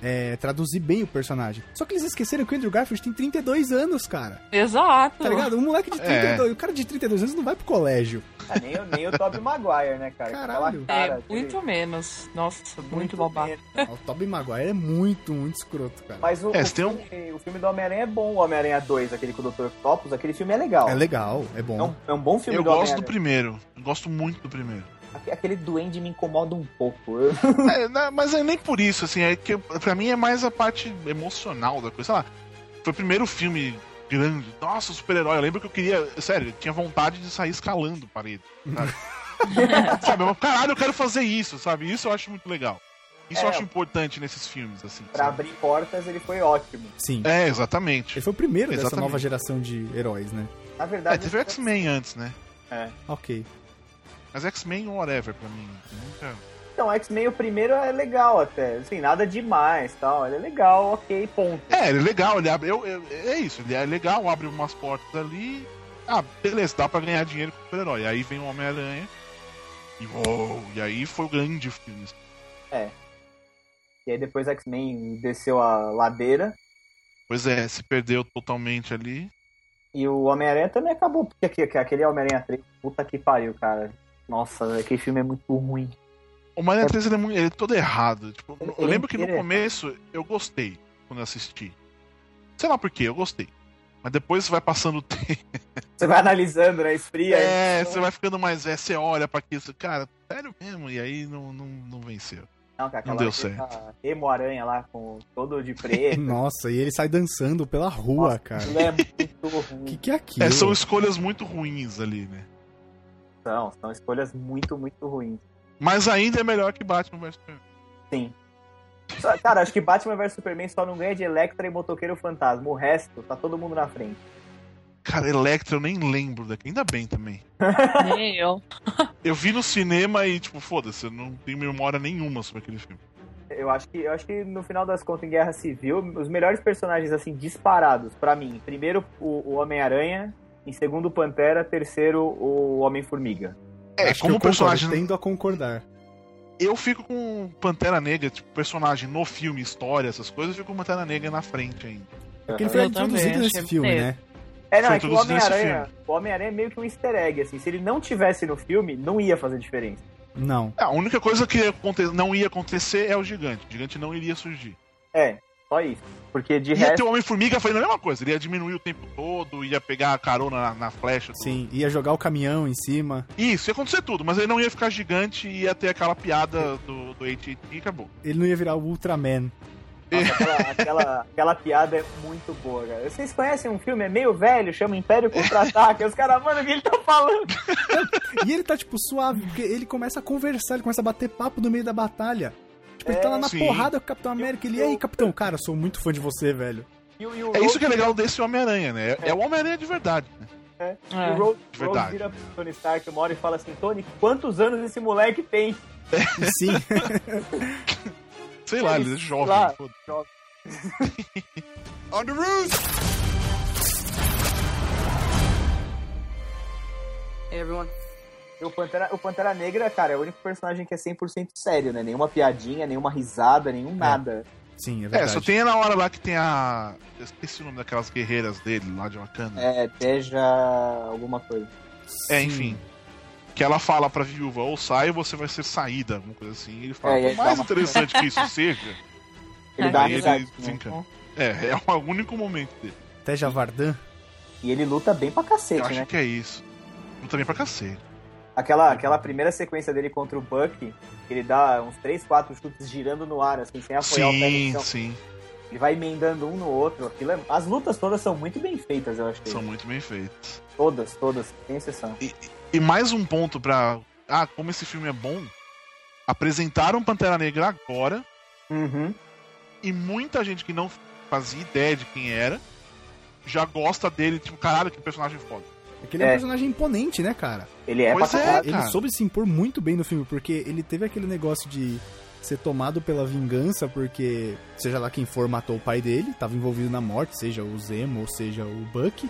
é, traduzir bem o personagem. Só que eles esqueceram que o Andrew Garfield tem 32 anos, cara. Exato. Tá ligado? Um moleque de 32, o cara de 32 anos não vai pro colégio. Ah, nem, o- nem o Tobey Maguire, né, cara? Caralho. cara, É, muito menos. Nossa, muito, babaca. babaca. Ah, O Tobey Maguire é muito, muito escroto, cara. Mas o, É, o tem um- filme, o filme do Homem-Aranha é bom, o Homem-Aranha 2, aquele com o Dr. Octopus, aquele filme é legal. É legal, é É bom. um, é um bom filme Eu do gosto do primeiro. Eu gosto muito do primeiro. Aque- Aquele duende me incomoda um pouco. Eu- É, né, mas é nem por isso, assim, é que pra mim é mais a parte emocional da coisa. Sei lá, foi o primeiro filme grande. Nossa, super-herói. Eu lembro que eu queria. Sério, eu tinha vontade de sair escalando parede. Sabe? sabe? Eu, caralho, eu quero fazer isso, sabe? Isso eu acho muito legal. Isso eu É. acho importante nesses filmes, assim. pra sabe? abrir portas, ele foi ótimo. Sim. É, exatamente. Ele foi o primeiro dessa Exatamente. nova geração de heróis, né? Na É, verdade, teve X-Men antes, né? Ok. Mas X-Men ou whatever pra mim. Nunca. então, X-Men, o primeiro é legal até. Assim, nada demais tal. Ele é legal, ok, ponto. É, ele é legal, ele abre. Eu, eu- é isso, ele é legal, abre umas portas ali. Ah, beleza, dá pra ganhar dinheiro com o super-herói. Aí vem o Homem-Aranha. E uou, e aí foi o grande filme. E aí depois X-Men desceu a ladeira. Pois é, se perdeu totalmente ali. E o Homem-Aranha também acabou. Porque aquele, aquele Homem-Aranha 3, puta que pariu, cara. Nossa, aquele filme é muito ruim. O Homem-Aranha 3 ele é, muito, ele é todo errado. Tipo, Ele- eu lembro que no é começo eu gostei quando eu assisti. Sei lá por quê, eu gostei. Mas depois vai passando o tempo. Você vai analisando, né? Esfria. É, você vai ficando mais velho, você olha pra aquilo, você, cara, sério mesmo? E aí não, não, não venceu. Não, cara, Não deu aquela Emo-Aranha lá, com todo de preto. Nossa, e ele sai dançando pela rua, Nossa, cara. É muito O ruim. que, que é aquilo? É, são escolhas muito ruins ali, né? São, são escolhas muito, muito ruins. Mas ainda é melhor que Batman vs Superman. Sim. Só- Cara, acho que Batman vs Superman só não ganha de Electra e Motoqueiro Fantasma. O resto, tá todo mundo na frente. Cara, Electra eu nem lembro daqui. Ainda bem também. Nem eu. Eu vi no cinema e, tipo, foda-se, eu não tenho memória nenhuma sobre aquele filme. Eu acho que eu acho que no final das contas, em Guerra Civil, os melhores personagens assim disparados pra mim. Primeiro o, o Homem-Aranha, em segundo o Pantera, terceiro o Homem-Formiga. É, Acho como concordo, personagem. Tendo a concordar. Eu fico com Pantera Negra, tipo, personagem no filme, história, essas coisas, eu fico com Pantera Negra na frente ainda. Porque ele foi Eu também introduzido nesse achei filme, né? É, não, Foi é que o nesse Homem-Aranha, o Homem-Aranha é meio que um easter egg, assim. Se ele não tivesse no filme, não ia fazer diferença. Não. É, a única coisa que não ia acontecer é o gigante. O gigante não iria surgir. É, só isso. Porque de Ia resto. ter o Homem-Formiga fazendo a mesma coisa. Ele ia diminuir o tempo todo, ia pegar a carona na, na flecha. do- Sim, ia jogar o caminhão em cima. Isso, ia acontecer tudo, mas ele não ia ficar gigante e ia ter aquela piada do, do AT&T e acabou. Ele não ia virar o Ultraman. Nossa, aquela, aquela, aquela piada é muito boa, cara. Vocês conhecem um filme, é meio velho, chama Império Contra-Ataque. Os caras, mano, o que ele tá falando? E ele tá, tipo, suave, porque ele começa a conversar, ele começa a bater papo no meio da batalha. Tipo, ele tá lá na sim. porrada com o Capitão América. Ele, e aí, Capitão? Cara, eu sou muito fã de você, velho. E, o- e o É isso que é legal desse Homem-Aranha, né? É, é o Homem-Aranha de verdade, né? E o Rhodes, De verdade. Rhodes vira pro Tony Stark uma hora e fala assim: Tony, quantos anos esse moleque tem? E sim, Sei lá, ele é jovem. lá. foda. On the roof! Hey, everyone. O Pantera, o Pantera Negra, cara, é o único personagem que é 100% sério, né? Nenhuma piadinha, nenhuma risada, nenhum nada. Sim, é É, verdade. só tem na hora lá que tem a. Eu esqueci o nome daquelas guerreiras dele lá de Wakanda. É, Teja alguma coisa. É, Sim. enfim. Que ela fala pra viúva, ou sai ou você vai ser saída, alguma coisa assim. E ele fala, É, mais uma- interessante que isso seja, Ele dá ele risada. né? desencana. É, é o único momento dele. Teja Vardan. E ele luta bem pra Eu cacete, acho né? que é isso. Eu também pra cacete. Aquela, aquela primeira sequência dele contra o Buck, ele dá uns 3, 4 chutes girando no ar, assim, sem apoiar o pé no Sim, chão. sim. Ele vai emendando um no outro. Aquilo é- As lutas todas são muito bem feitas, eu achei. São muito bem feitos. Todas, todas, sem exceção. E mais um ponto pra. Ah, como esse filme é bom. Apresentaram Pantera Negra agora. Uhum. E muita gente que não fazia ideia de quem era já gosta dele, tipo, caralho, que personagem foda. É que ele é um É. personagem imponente, né, cara? Ele é Pois pra é, caralho. Ele cara. soube se impor muito bem no filme, porque ele teve aquele negócio de ser tomado pela vingança, porque seja lá quem for matou o pai dele, tava envolvido na morte, seja o Zemo ou seja o Buck.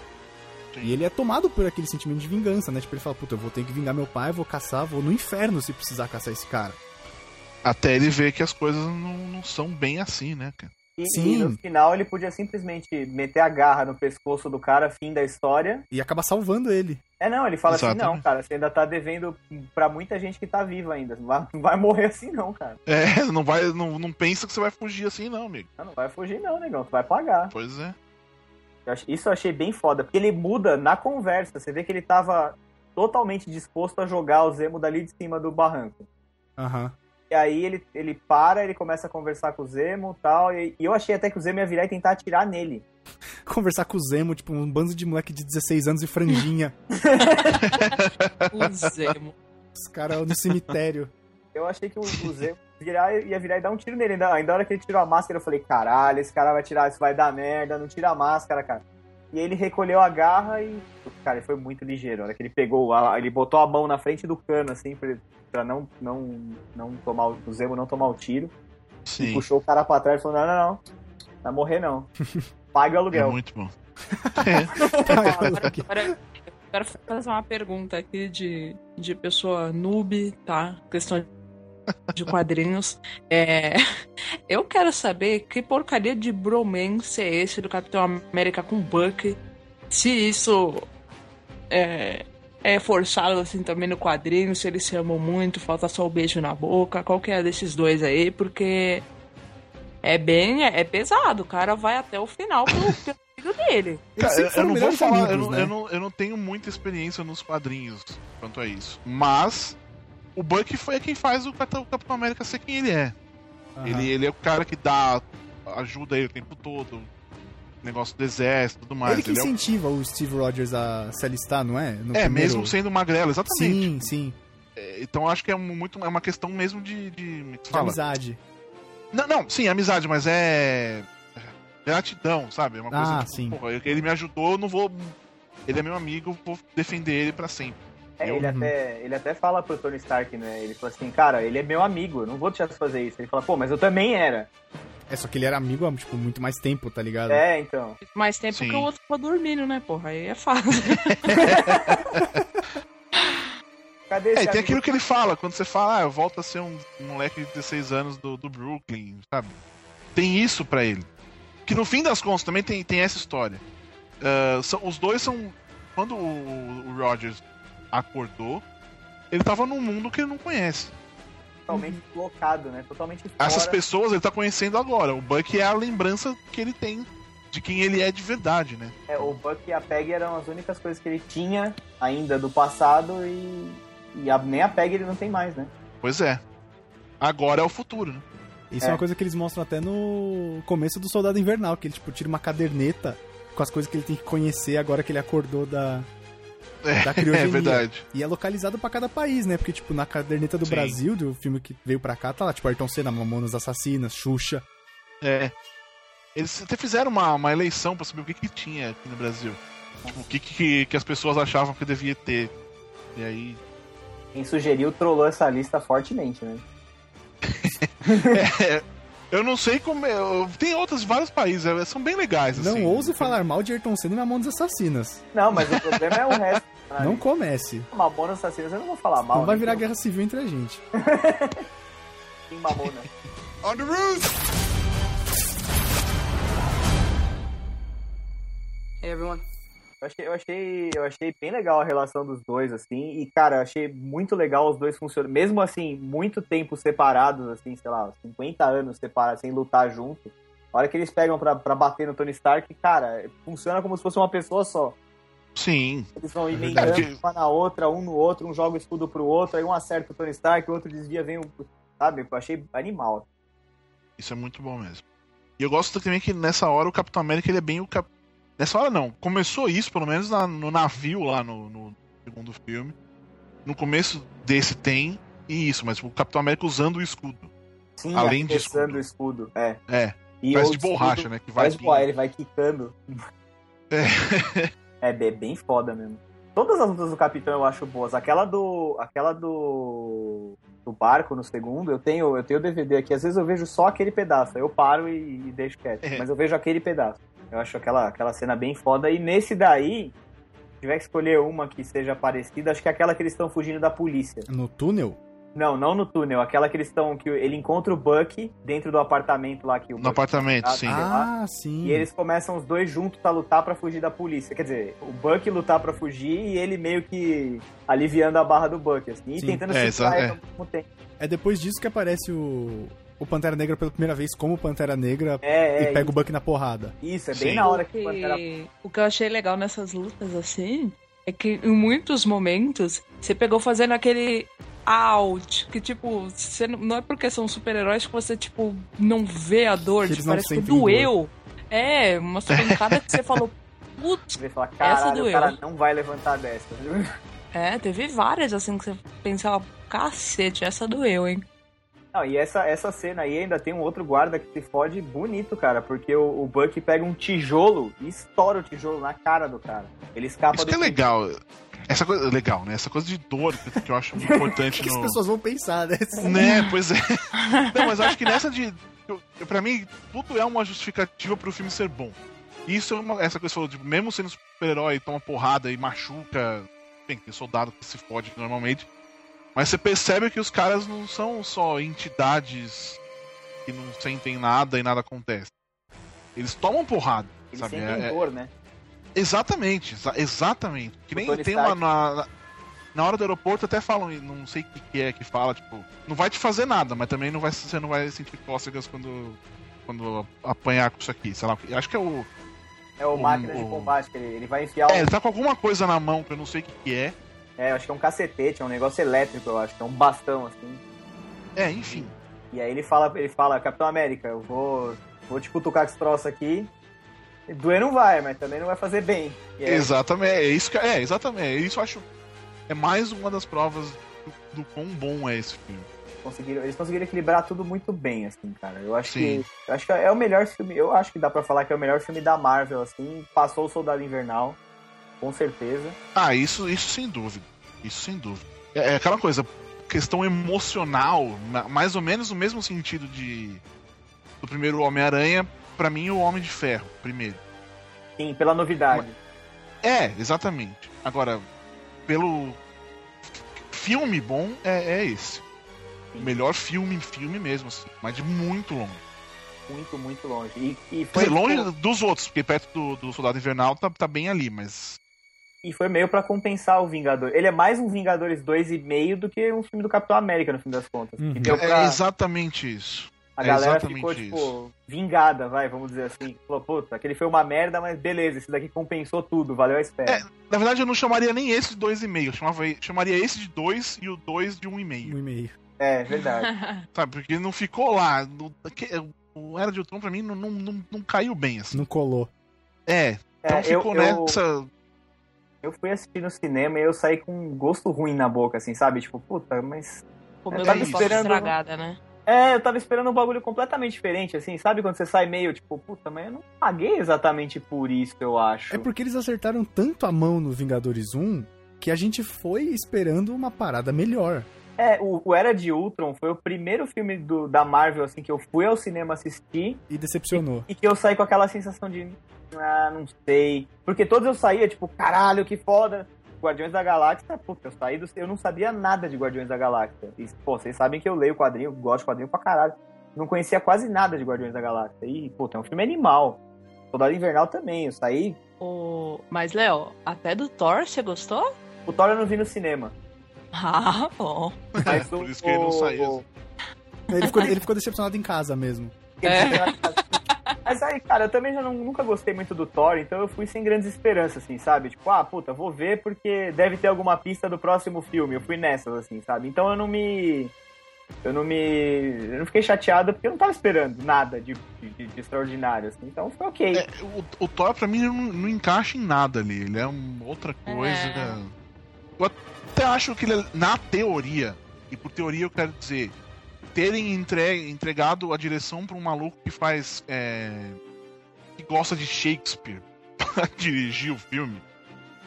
E ele é tomado por aquele sentimento de vingança, né? Tipo, ele fala, puta, eu vou ter que vingar meu pai, vou caçar, vou no inferno se precisar caçar esse cara. Até ele ver que as coisas não, não são bem assim, né, cara? E, Sim. e no final ele podia simplesmente meter a garra no pescoço do cara, fim da história. E acaba salvando ele. É, não, ele fala assim, Exatamente. não, cara, você ainda tá devendo pra muita gente que tá viva ainda. Não vai, não vai morrer assim não, cara. É, não vai. Não, não pensa que você vai fugir assim, não, amigo. Não, não vai fugir não, negão, tu vai pagar. Pois é. Eu Isso eu achei bem foda, porque ele muda na conversa. Você vê que ele tava totalmente disposto a jogar o Zemo dali de cima do barranco. Aham. E aí ele, ele para, ele começa a conversar com o Zemo e tal. E, eu achei até que o Zemo ia virar e tentar atirar nele. Conversar com o Zemo, tipo, um bando de moleque de 16 anos e franjinha. O Zemo. Os caras no cemitério. Eu achei que o, o Zemo virar, ia virar e dar um tiro nele. Ainda, ainda a hora que ele tirou a máscara, eu falei, caralho, esse cara vai tirar, isso vai dar merda, não tira a máscara, cara. E ele recolheu a garra e. Cara, ele foi muito ligeiro. A hora que ele pegou, a- ele botou a mão na frente do cano, assim, pra, não, não, não tomar o, Zemo não tomar o tiro. E Sim. puxou o cara pra trás e falou: não, não, não. Não vai morrer, não. Paga o É aluguel. muito bom. Agora, agora eu quero fazer uma pergunta aqui de, de pessoa noob, tá? Questão de quadrinhos. É, eu quero saber que porcaria de bromance é esse do Capitão América com Buck. Se isso é, é forçado assim também no quadrinho, se eles se amam muito, falta só o beijo na boca. Qual que é desses dois aí? Porque é bem. É pesado. O cara vai até o final pelo, pelo amigo dele. Cara, eu, eu não vou falar, eu, amigos, não, né? eu, não, eu não tenho muita experiência nos quadrinhos quanto a isso. Mas o Buck foi quem faz o Capitão América ser quem ele é. Aham. Ele, ele é o cara que dá ajuda ele o tempo todo. Negócio do exército e tudo mais. Ele que Ele é, o- incentiva o Steve Rogers a se alistar, não é? No é, primeiro- mesmo sendo magrelo, exatamente. Sim, sim. É, Então acho que é muito é uma questão mesmo de, de, é De fala? amizade. Não, não, sim, amizade, mas é gratidão, sabe? É uma coisa Ah, tipo, sim. porra, ele me ajudou, eu não vou ele é meu amigo, eu vou defender ele pra sempre. É, ele, até, ele até fala pro Tony Stark, né? Ele fala assim, cara, ele é meu amigo, eu não vou deixar você fazer isso. Ele fala, pô, mas eu também era. É só que ele era amigo há, tipo, muito mais tempo, tá ligado? É, então. Mais tempo Sim. que o outro ficou dormindo, né, porra? Aí é fácil. Cadê É, esse e tem aquilo que ele fala, quando você fala, ah, eu volto a ser um, um moleque de 16 anos do, do Brooklyn, sabe? Tem isso pra ele. Que no fim das contas também tem, tem essa história. Ah, são, os dois são. Quando o, o Rogers acordou, ele tava num mundo que ele não conhece. Totalmente deslocado, né? Totalmente fora. Essas pessoas ele tá conhecendo agora. O Buck é a lembrança que ele tem de quem ele é de verdade, né? É, o Buck e a Peg eram as únicas coisas que ele tinha ainda do passado e, e a- nem a Peg ele não tem mais, né? Pois é. Agora é o futuro, né? Isso é. É. uma coisa que eles mostram até no começo do Soldado Invernal, que ele, tipo, tira uma caderneta com as coisas que ele tem que conhecer agora que ele acordou da, da criogenia. É verdade. E é localizado pra cada país, né? Porque, tipo, na caderneta do Sim. Brasil, do filme que veio pra cá, tá lá, tipo, Ayrton Senna, Mamonas Assassinas, Xuxa. É. Eles até fizeram uma, uma eleição pra saber o que, que tinha aqui no Brasil. Tipo, o que, que, que as pessoas achavam que devia ter. E aí. Quem sugeriu trollou essa lista fortemente, né? É, eu não sei como. é- eu- Tem outros, vários países, é, são bem legais. Não assim. ouse falar mal de Ayrton Senna e Mamonas Assassinas. Não, mas o problema é o resto. né? Não comece. Mamonas assassinas eu não vou falar mal. Não vai né? virar guerra civil entre a gente. Em Mamona. On the roof! Hey, everyone. Eu achei, eu, achei, eu achei bem legal a relação dos dois, assim, e, cara, eu achei muito legal os dois funcionando, mesmo assim, muito tempo separados, assim, sei lá, 50 anos separados, sem lutar junto, a hora que eles pegam pra, pra bater no Tony Stark, cara, funciona como se fosse uma pessoa só. Sim. Eles vão É emendando verdade. uma na outra, um no outro, um joga o escudo pro outro, aí um acerta o Tony Stark, o outro desvia, vem um. Sabe? Eu achei animal. Isso é muito bom mesmo. E eu gosto também que nessa hora o Capitão América ele é bem o cap... Nessa hora não. Começou isso, pelo menos na- no navio lá no, no segundo filme. No começo desse tem e isso, mas o Capitão América usando o escudo. Sim, Além de arremessando o escudo. É. É. E Parece o de borracha, escudo né? Que vai Faz voar, ele vai quicando. É. É bem, bem foda mesmo. Todas as lutas do Capitão eu acho boas. Aquela do. Aquela do. Do barco no segundo, eu tenho eu tenho DVD aqui. Às vezes eu vejo só aquele pedaço. aí Eu paro e, e deixo quieto. É. Mas eu vejo aquele pedaço. Eu acho aquela, aquela cena bem foda. E nesse daí, se tiver que escolher uma que seja parecida, acho que é aquela que eles estão fugindo da polícia. No túnel? Não, não no túnel. Aquela que eles estão. que ele encontra o Buck dentro do apartamento lá que o No Buck- apartamento, Ah, sim. tá. Ah, sim. E eles começam os dois juntos a lutar pra fugir da polícia. Quer dizer, o Buck lutar pra fugir e ele meio que aliviando a barra do Buck, assim, e Sim. tentando É, ele é. ao mesmo tempo. É depois disso que aparece o, o Pantera Negra pela primeira vez como Pantera Negra É, e é, pega o Buck na porrada. isso, é bem Sim. na hora que o Pantera... O que eu achei legal nessas lutas assim é que em muitos momentos você pegou fazendo aquele out, que tipo, você não, não é porque são super-heróis que você tipo não vê a dor, tipo, parece que doeu. É, uma pancada que você falou, putz, fala, Essa caralho, o doeu. cara não vai levantar dessa. viu?" é, teve várias assim que você pensava, cacete, essa doeu, hein? Não, e essa, essa cena aí ainda tem um outro guarda que se fode bonito, cara, porque o, o Buck pega um tijolo e estoura o tijolo na cara do cara. Ele escapa Isso do que é legal. Essa coisa legal, né? Essa coisa de dor que, que eu acho importante O que as no. pessoas vão pensar, né? Né, pois é. Não, mas eu acho que nessa de. eu- eu- Pra mim, tudo é uma justificativa pro filme ser bom. Isso é uma, essa coisa que você falou, tipo, mesmo sendo super-herói, toma porrada e machuca. Tem, tem soldado que se fode normalmente. Mas você percebe que os caras não são só entidades que não sentem nada e nada acontece. Eles tomam porrada. Eles sabe? sentem É- é- dor, né? Exatamente, exa- exatamente. Que O nem Tony tem Stark. uma. Na, na- hora do aeroporto até falam, não sei o que, que é que fala, tipo, não vai te fazer nada, mas também não vai, você não vai sentir cócegas quando, quando apanhar com isso aqui, sei lá. Acho que é o. É o o- máquina de combate, que ele, ele vai enfiar É, um... ele tá com alguma coisa na mão que eu não sei o que, que é. É, acho que é um cacetete, é um negócio elétrico, eu acho, que é um bastão, assim. É, enfim. E aí ele fala, ele fala, Capitão América, eu vou, vou te cutucar com esse troço aqui. Doer não vai, mas também não vai fazer bem. Aí, Exatamente, é isso que. É, exatamente. é Isso eu acho. É mais uma das provas do, do quão bom é esse filme. conseguiram, eles conseguiram equilibrar tudo muito bem, assim, cara. Eu acho Sim. que. Eu acho que é o melhor filme. Eu acho que dá pra falar que é o melhor filme da Marvel, assim. Passou o Soldado Invernal, com certeza. Ah, isso, isso sem dúvida. Isso sem dúvida. É, é aquela coisa, questão emocional, mais ou menos no mesmo sentido de do primeiro Homem-Aranha, para mim o Homem de Ferro, primeiro. Sim, pela novidade. É, exatamente. Agora, pelo filme bom, é, é esse. O melhor filme, filme mesmo, assim, mas de muito longe. Muito, muito longe. E, e foi dizer, longe dos outros, porque perto do, do Soldado Invernal tá, tá bem ali, mas. E foi meio para compensar o Vingador. Ele é mais um Vingadores 2,5 do que um filme do Capitão América, no fim das contas. Uhum. Pra... É exatamente isso. A é galera ficou, isso. tipo, vingada, vai, vamos dizer assim. Falou, puta, aquele foi uma merda, mas beleza, esse daqui compensou tudo, valeu a espera. É, na verdade, eu não chamaria nem esse de 2,5, eu chamava, chamaria esse de 2 e o 2 de 1,5. 1,5. É, verdade. Sabe, porque não ficou lá. No, o Era de Ultron, pra mim, não, não, não, não caiu bem, assim. Não colou. É, então é, ficou eu, nessa. Eu, eu fui assistir no cinema e eu saí com um gosto ruim na boca, assim, sabe? Tipo, puta, mas. Pô, meu tava esperando. Estragada, né? É, eu tava esperando um bagulho completamente diferente, assim, sabe? Quando você sai meio, tipo, puta, mas eu não paguei exatamente por isso, eu acho. É porque eles acertaram tanto a mão no Vingadores 1 que a gente foi esperando uma parada melhor. É, o, o, Era de Ultron foi o primeiro filme do, da Marvel, assim, que eu fui ao cinema assistir. E decepcionou. E, e, que eu saí com aquela sensação de. Ah, não sei. Porque todos eu saía, tipo, caralho, que foda. Guardiões da Galáxia, puta, eu saí do. Eu não sabia nada de Guardiões da Galáxia. E, pô, vocês sabem que eu leio quadrinho, gosto de quadrinho pra caralho. Não conhecia quase nada de Guardiões da Galáxia. E, puta, é um filme animal. Soldado Invernal também, eu saí. O... Mas, Léo, até do Thor você gostou? O Thor eu não vi no cinema. Ah, bom. Mas Por isso que ele não saiu. Ele ficou, ele ficou decepcionado em casa mesmo. É. Mas aí, cara, eu também já não, nunca gostei muito do Thor, então eu fui sem grandes esperanças, assim, sabe? Tipo, ah, puta, vou ver porque deve ter alguma pista do próximo filme. Eu fui nessas, assim, sabe? Então eu não me. Eu não me. Eu não fiquei chateado porque eu não tava esperando nada de, de, de extraordinário, assim. Então foi ok. É, o, o, Thor, pra mim, não, não, encaixa em nada ali. Ele é uma outra coisa. É. Eu até acho que ele, na teoria, e por teoria eu quero dizer, terem entre, entregado a direção para um maluco que faz. É, que gosta de Shakespeare para dirigir o filme.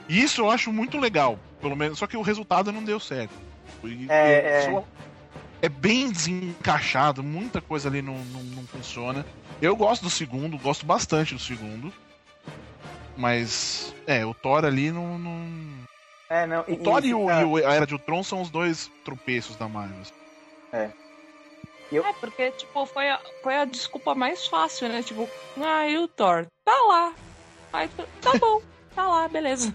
E isso eu acho muito legal, pelo menos. Só que o resultado não deu certo. E, é, é... é bem desencaixado, muita coisa ali não, não, não funciona. Eu gosto do segundo, gosto bastante do segundo. Mas, é, o Thor ali não. não... É, não. O Thor e, o, e a Era de Ultron são os dois tropeços da Marvel. É. Eu... É, porque, tipo, foi a, foi a desculpa mais fácil, né? Tipo, ah, e o Thor? Tá lá. Aí, tá bom, tá lá, beleza.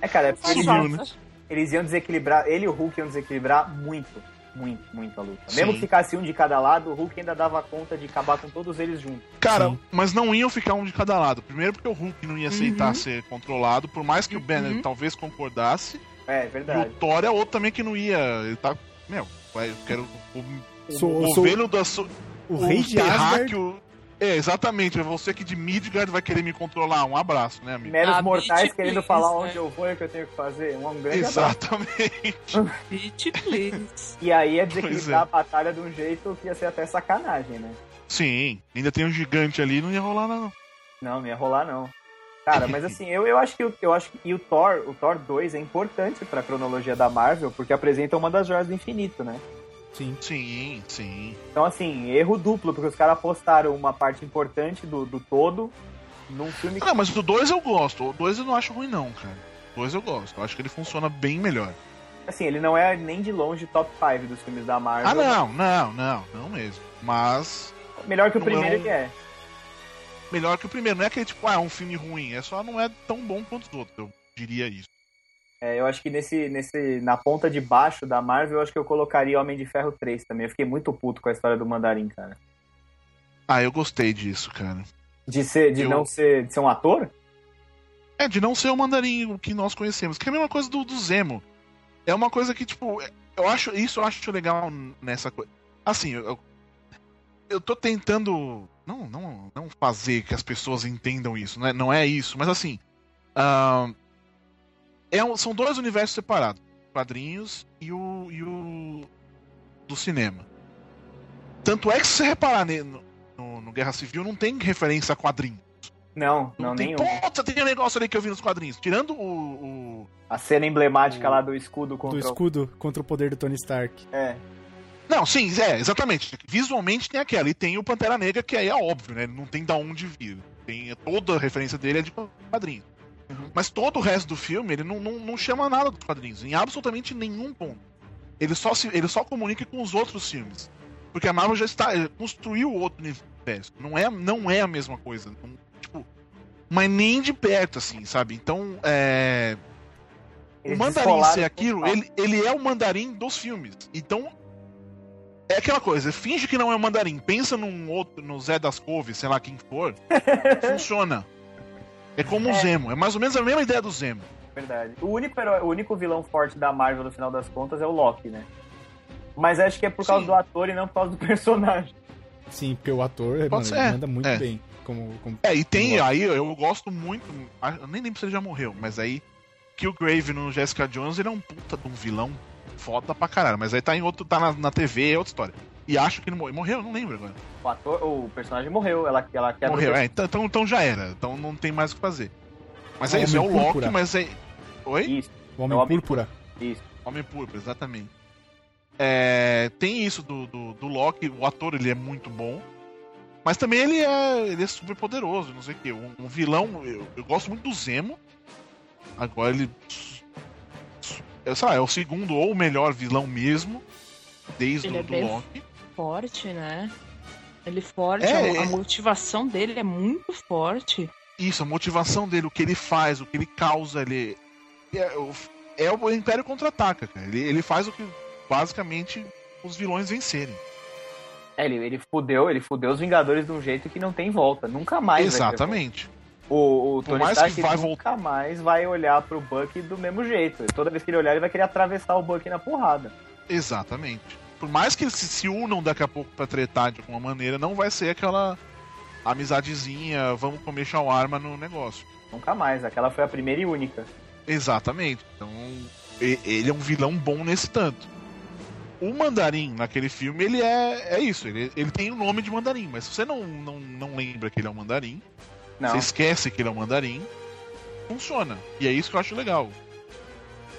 É, cara, é Sumiu, né? eles iam desequilibrar, ele e o Hulk iam desequilibrar muito, muito, muito a luta. Sim. Mesmo que ficasse um de cada lado, o Hulk ainda dava conta de acabar com todos eles juntos. Cara, Sim. mas não iam ficar um de cada lado. Primeiro porque o Hulk não ia aceitar uhum. ser controlado, por mais que uhum. o Banner talvez concordasse. É, verdade. E o Thor é outro também que não ia. Ele tá. Meu, eu quero sou, o governo da. So... O, o rei de Asgard. O... É, exatamente. É você que de Midgard vai querer me controlar. Um abraço, né, amigo? Meros ah, mortais querendo please, falar onde né? eu vou e o que eu tenho que fazer. Um grande Exatamente. Please. E aí é desequilibrar é. a batalha de um jeito que ia ser até sacanagem, né? Sim. Ainda tem um gigante ali, não ia rolar, não. Não, não ia rolar, não. Cara, mas assim, eu, eu acho que eu acho que e o Thor, o Thor 2 é importante pra cronologia da Marvel, porque apresenta uma das joias do infinito, né? Sim. Sim, sim. Então, assim, erro duplo, porque os caras apostaram uma parte importante do, do todo num filme. Ah, mas do 2 eu gosto. O 2 eu não acho ruim, não, cara. O 2 eu gosto. Eu acho que ele funciona bem melhor. Assim, ele não é nem de longe top 5 dos filmes da Marvel. Ah, não, não, não, não mesmo. Mas. Melhor que o primeiro é um... ele é. Melhor que o primeiro. Não é que tipo, ah, é um filme ruim. É só não é tão bom quanto os outros. Eu diria isso. É, eu acho que nesse, nesse, na ponta de baixo da Marvel, eu acho que eu colocaria Homem de Ferro 3 também. Eu fiquei muito puto com a história do Mandarim, cara. Ah, eu gostei disso, cara. De ser, de eu... não ser, de ser um ator? É, de não ser o Mandarim que nós conhecemos. Que é a mesma coisa do, do Zemo. É uma coisa que, tipo, eu acho, isso eu acho legal nessa coisa. Assim, eu, eu tô tentando não, não, não fazer que as pessoas entendam isso, né? Não é isso, mas assim, uh, é um, são dois universos separados: quadrinhos e o, e o do cinema. Tanto é que se você reparar no, no, no Guerra Civil, não tem referência a quadrinhos. Não, não, não tem, nenhum. Puta, tem um negócio ali que eu vi nos quadrinhos. Tirando o, o A cena emblemática lá do escudo contra Do escudo contra o poder do Tony Stark. o... É. Não, sim, é, exatamente. Visualmente tem aquela. E tem o Pantera Negra, que aí é óbvio, né? Não tem da onde vir. Tem toda a referência dele é de quadrinhos. Mas todo o resto do filme, ele não, não, não chama nada dos quadrinhos, em absolutamente nenhum ponto. Ele só, se, ele só comunica com os outros filmes. Porque a Marvel já está. construiu outro universo. Não é, não é a mesma coisa. Não, tipo, mas nem de perto, assim, sabe? Então, é. O mandarim ser aquilo, ele, ele é o mandarim dos filmes. Então. É aquela coisa, finge que não é o mandarim, pensa num outro, no Zé das Couves, sei lá quem for, funciona. É como o É. Zemo, é mais ou menos a mesma ideia do Zemo. Verdade. O único, herói- o único vilão forte da Marvel, no final das contas, é o Loki, né? Mas acho que é por causa Sim. do ator e não por causa do personagem. Sim, porque o ator mano, manda muito é. bem. Como, como... É, e tem aí, eu gosto muito, ah, eu nem lembro se ele já morreu, mas aí Killgrave no Jessica Jones, ele é um puta de um vilão foda pra caralho, mas aí tá em outro, tá na, na TV, é outra história. E acho que ele morreu, morreu, não lembro agora. O ator, o personagem morreu, ela, ela quebra Morreu, o é, então, então, então já era, então não tem mais o que fazer. Mas é Ah, isso, é o Loki, Púrpura. mas é... Oi? Isso, O Homem É o Homem- Púrpura. isso. Homem Púrpura, exatamente. É, tem isso do, do, do Loki, o ator ele é muito bom. Mas também ele é, ele é super poderoso, não sei o quê. Um, um vilão, eu, eu gosto muito do Zemo. Agora ele. É, sei lá, é o segundo ou o melhor vilão mesmo. Desde Ele o é do bem- Loki. Forte, né? Ele forte, É, a, a é. motivação dele é muito forte. Isso, a motivação dele, o que ele faz, o que ele causa, ele. É, o- é o Império contra-ataca, cara. Ele, ele faz o que basicamente os vilões vencerem. É, ele, ele fudeu, ele fudeu os Vingadores de um jeito que não tem volta. Nunca mais. Exatamente. O, o Por Tony mais Stark que vai nunca mais vai olhar pro Bucky do mesmo jeito. Toda vez que ele olhar, ele vai querer atravessar o Bucky na porrada. Exatamente. Por mais que eles se, unam daqui a pouco pra tretar de alguma maneira, não vai ser aquela amizadezinha, vamos comer shawarma no negócio. Nunca mais. Aquela foi a primeira e única. Exatamente. Então, ele é um vilão bom nesse tanto. O mandarim naquele filme, ele é, é isso. Ele, ele tem o nome de mandarim, mas se você não, não, não lembra que ele é um mandarim, Não. você esquece que ele é um mandarim, funciona. E é isso que eu acho legal.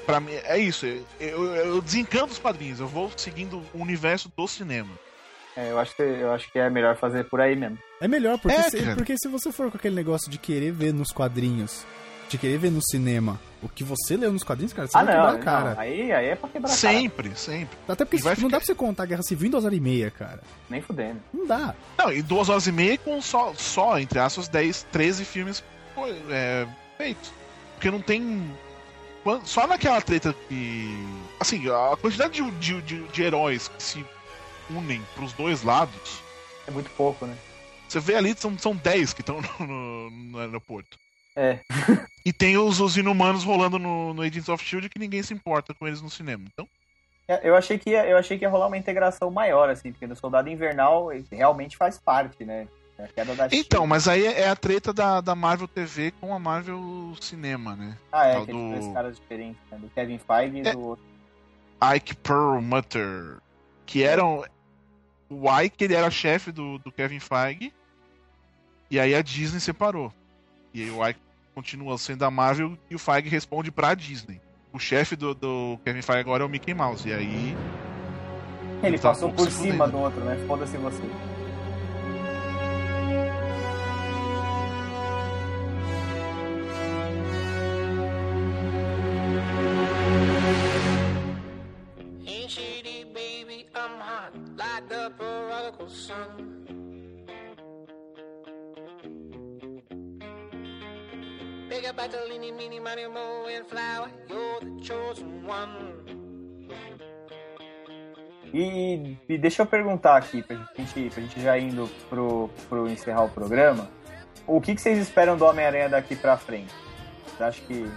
Pra mim, é isso. Eu, eu, eu desencanto os quadrinhos, eu vou seguindo o universo do cinema. É, eu, acho que, eu acho que é melhor fazer por aí mesmo. É melhor, porque, É, se, porque se você for com aquele negócio de querer ver nos quadrinhos, de querer ver no cinema, o que você leu nos quadrinhos, cara, você ah, vai não, quebrar a cara. não. Aí, aí é pra quebrar a cara. Sempre, sempre. Até porque vai não ficar- dá pra você contar a Guerra Civil em duas horas e meia, cara. Nem fudendo. Não dá. Não, e duas horas e meia com só, só entre aspas, 10, 13 filmes é, feitos. Porque não tem. Quan- Só naquela treta que. Assim, a quantidade de, de, de, de heróis que se unem pros dois lados. É muito pouco, né? Você vê ali, são, são 10 que estão no, no- no aeroporto. É. E tem os, os inumanos rolando no, no Agents of Shield que ninguém se importa com eles no cinema. Então, É, Eu achei, que ia, eu achei que ia rolar uma integração maior, assim, porque no Soldado Invernal ele realmente faz parte, né? É a então mas aí é a treta da, da Marvel TV com a Marvel Cinema, né? Ah, é, que é do- de dois caras diferentes, né? Do Kevin Feige e É. do outro. Ike Perlmutter, que eram o Ike ele era chefe do, do Kevin Feige e aí a Disney separou e aí o Ike continua sendo da Marvel e o Feige responde pra Disney. O chefe do, do Kevin Feige agora é o Mickey Mouse e aí Ele tá passou pouco por cima do outro, né? Foda-se você. The leany, meeny, money, mo, and flower, you're the chosen one. E, e deixa eu perguntar aqui, pra gente, pra gente já indo pro, pro encerrar o programa, o que, que vocês esperam do Homem-Aranha daqui pra frente? Você acha que.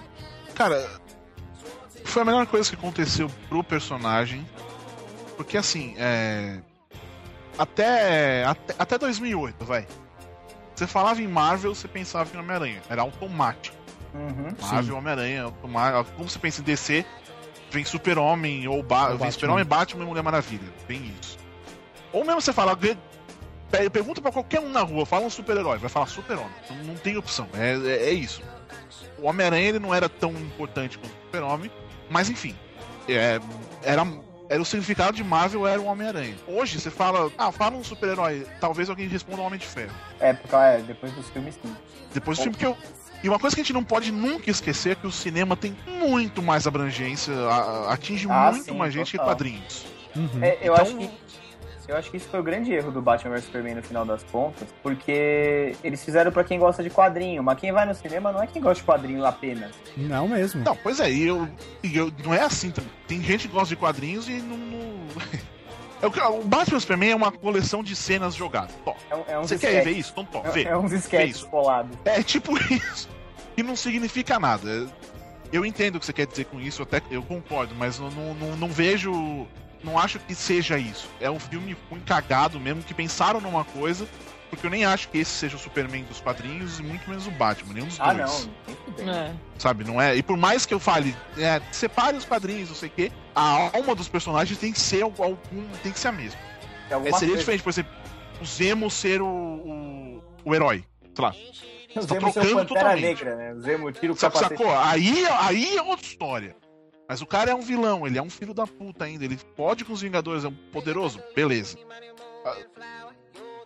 Cara, foi a melhor coisa que aconteceu pro personagem. Porque assim, é. Até, até, até 2008, vai. Você falava em Marvel, você pensava em Homem-Aranha. Era automático. Uhum. Marvel, Homem-Aranha, automático. Como você pensa em DC, vem Super-Homem, ou ba Ou vem Batman. Super-Homem, Batman e Mulher Maravilha. Vem isso. Ou mesmo você fala. pe- Pergunta pra qualquer um na rua, fala um super-herói, vai falar super-homem. Não, não tem opção, é, é, é isso. o Homem-Aranha ele não era tão importante quanto o Super-Homem, mas enfim, é, era, era o significado de Marvel era o Homem-Aranha. Hoje você fala, ah, fala um super-herói, talvez alguém responda o Homem de Ferro. É, porque é, depois dos filmes sim. Depois do filme que eu. E uma coisa que a gente não pode nunca esquecer é que o cinema tem muito mais abrangência, a- atinge Ah, muito sim, mais gente que total. quadrinhos. Uhum. É, eu, Então- acho que, eu acho que isso foi o grande erro do Batman vs Superman no final das contas, porque eles fizeram pra quem gosta de quadrinho, mas quem vai no cinema não é quem gosta de quadrinho apenas. Não mesmo. Não, pois é, e eu, e eu- não é assim também. Tem gente que gosta de quadrinhos e não. não- É o, Batman vs Superman é uma coleção de cenas jogadas. Tó. É, um- é uns Você quer ver isso? Então, tó, É, vê. é uns Vê sketches isso. colados. É tipo isso. E não significa nada. Eu entendo o que você quer dizer com isso, até eu concordo, mas eu não, não, não vejo. Não acho que seja isso. É um filme ruim cagado mesmo, que pensaram numa coisa, porque eu nem acho que esse seja o Superman dos quadrinhos e muito menos o Batman, nenhum dos Ah, dois. não. Que ver. É. Sabe, não é? E por mais que eu fale, é, separe os quadrinhos, não sei o quê, a alma dos personagens tem que ser algum. tem que ser a mesma. É, alguma seria coisa- diferente, por exemplo, o Zemo ser o, o, o herói. Sei lá. O tá trocando totalmente. Negra, né? O Zemo tira o Sabe, capacete. sacou? Aí, aí é outra história. Mas o cara é um vilão, ele é um filho da puta ainda. Ele pode com os Vingadores, é um poderoso? Beleza. Ah,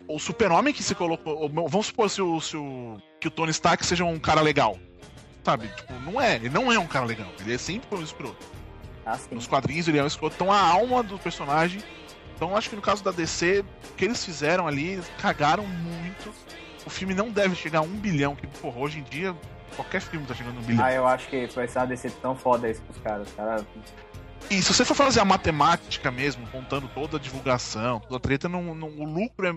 O super-homem que se colocou. ou, Vamos supor se o, se o- que o Tony Stark seja um cara legal. Sabe? Tipo, não é. Ele não é um cara legal. Ele é sempre um escroto. Ah. Nos quadrinhos ele é um escroto. Então a alma do personagem. Então acho que no caso da DC, o que eles fizeram ali, cagaram muito. O filme não deve chegar a um bilhão, que, porra, hoje em dia, qualquer filme tá chegando um bilhão. Ah, eu acho que vai ser uma decepção foda isso pros caras. Os caras E se você for fazer a matemática mesmo, contando toda a divulgação, toda a treta, não, não- o lucro é.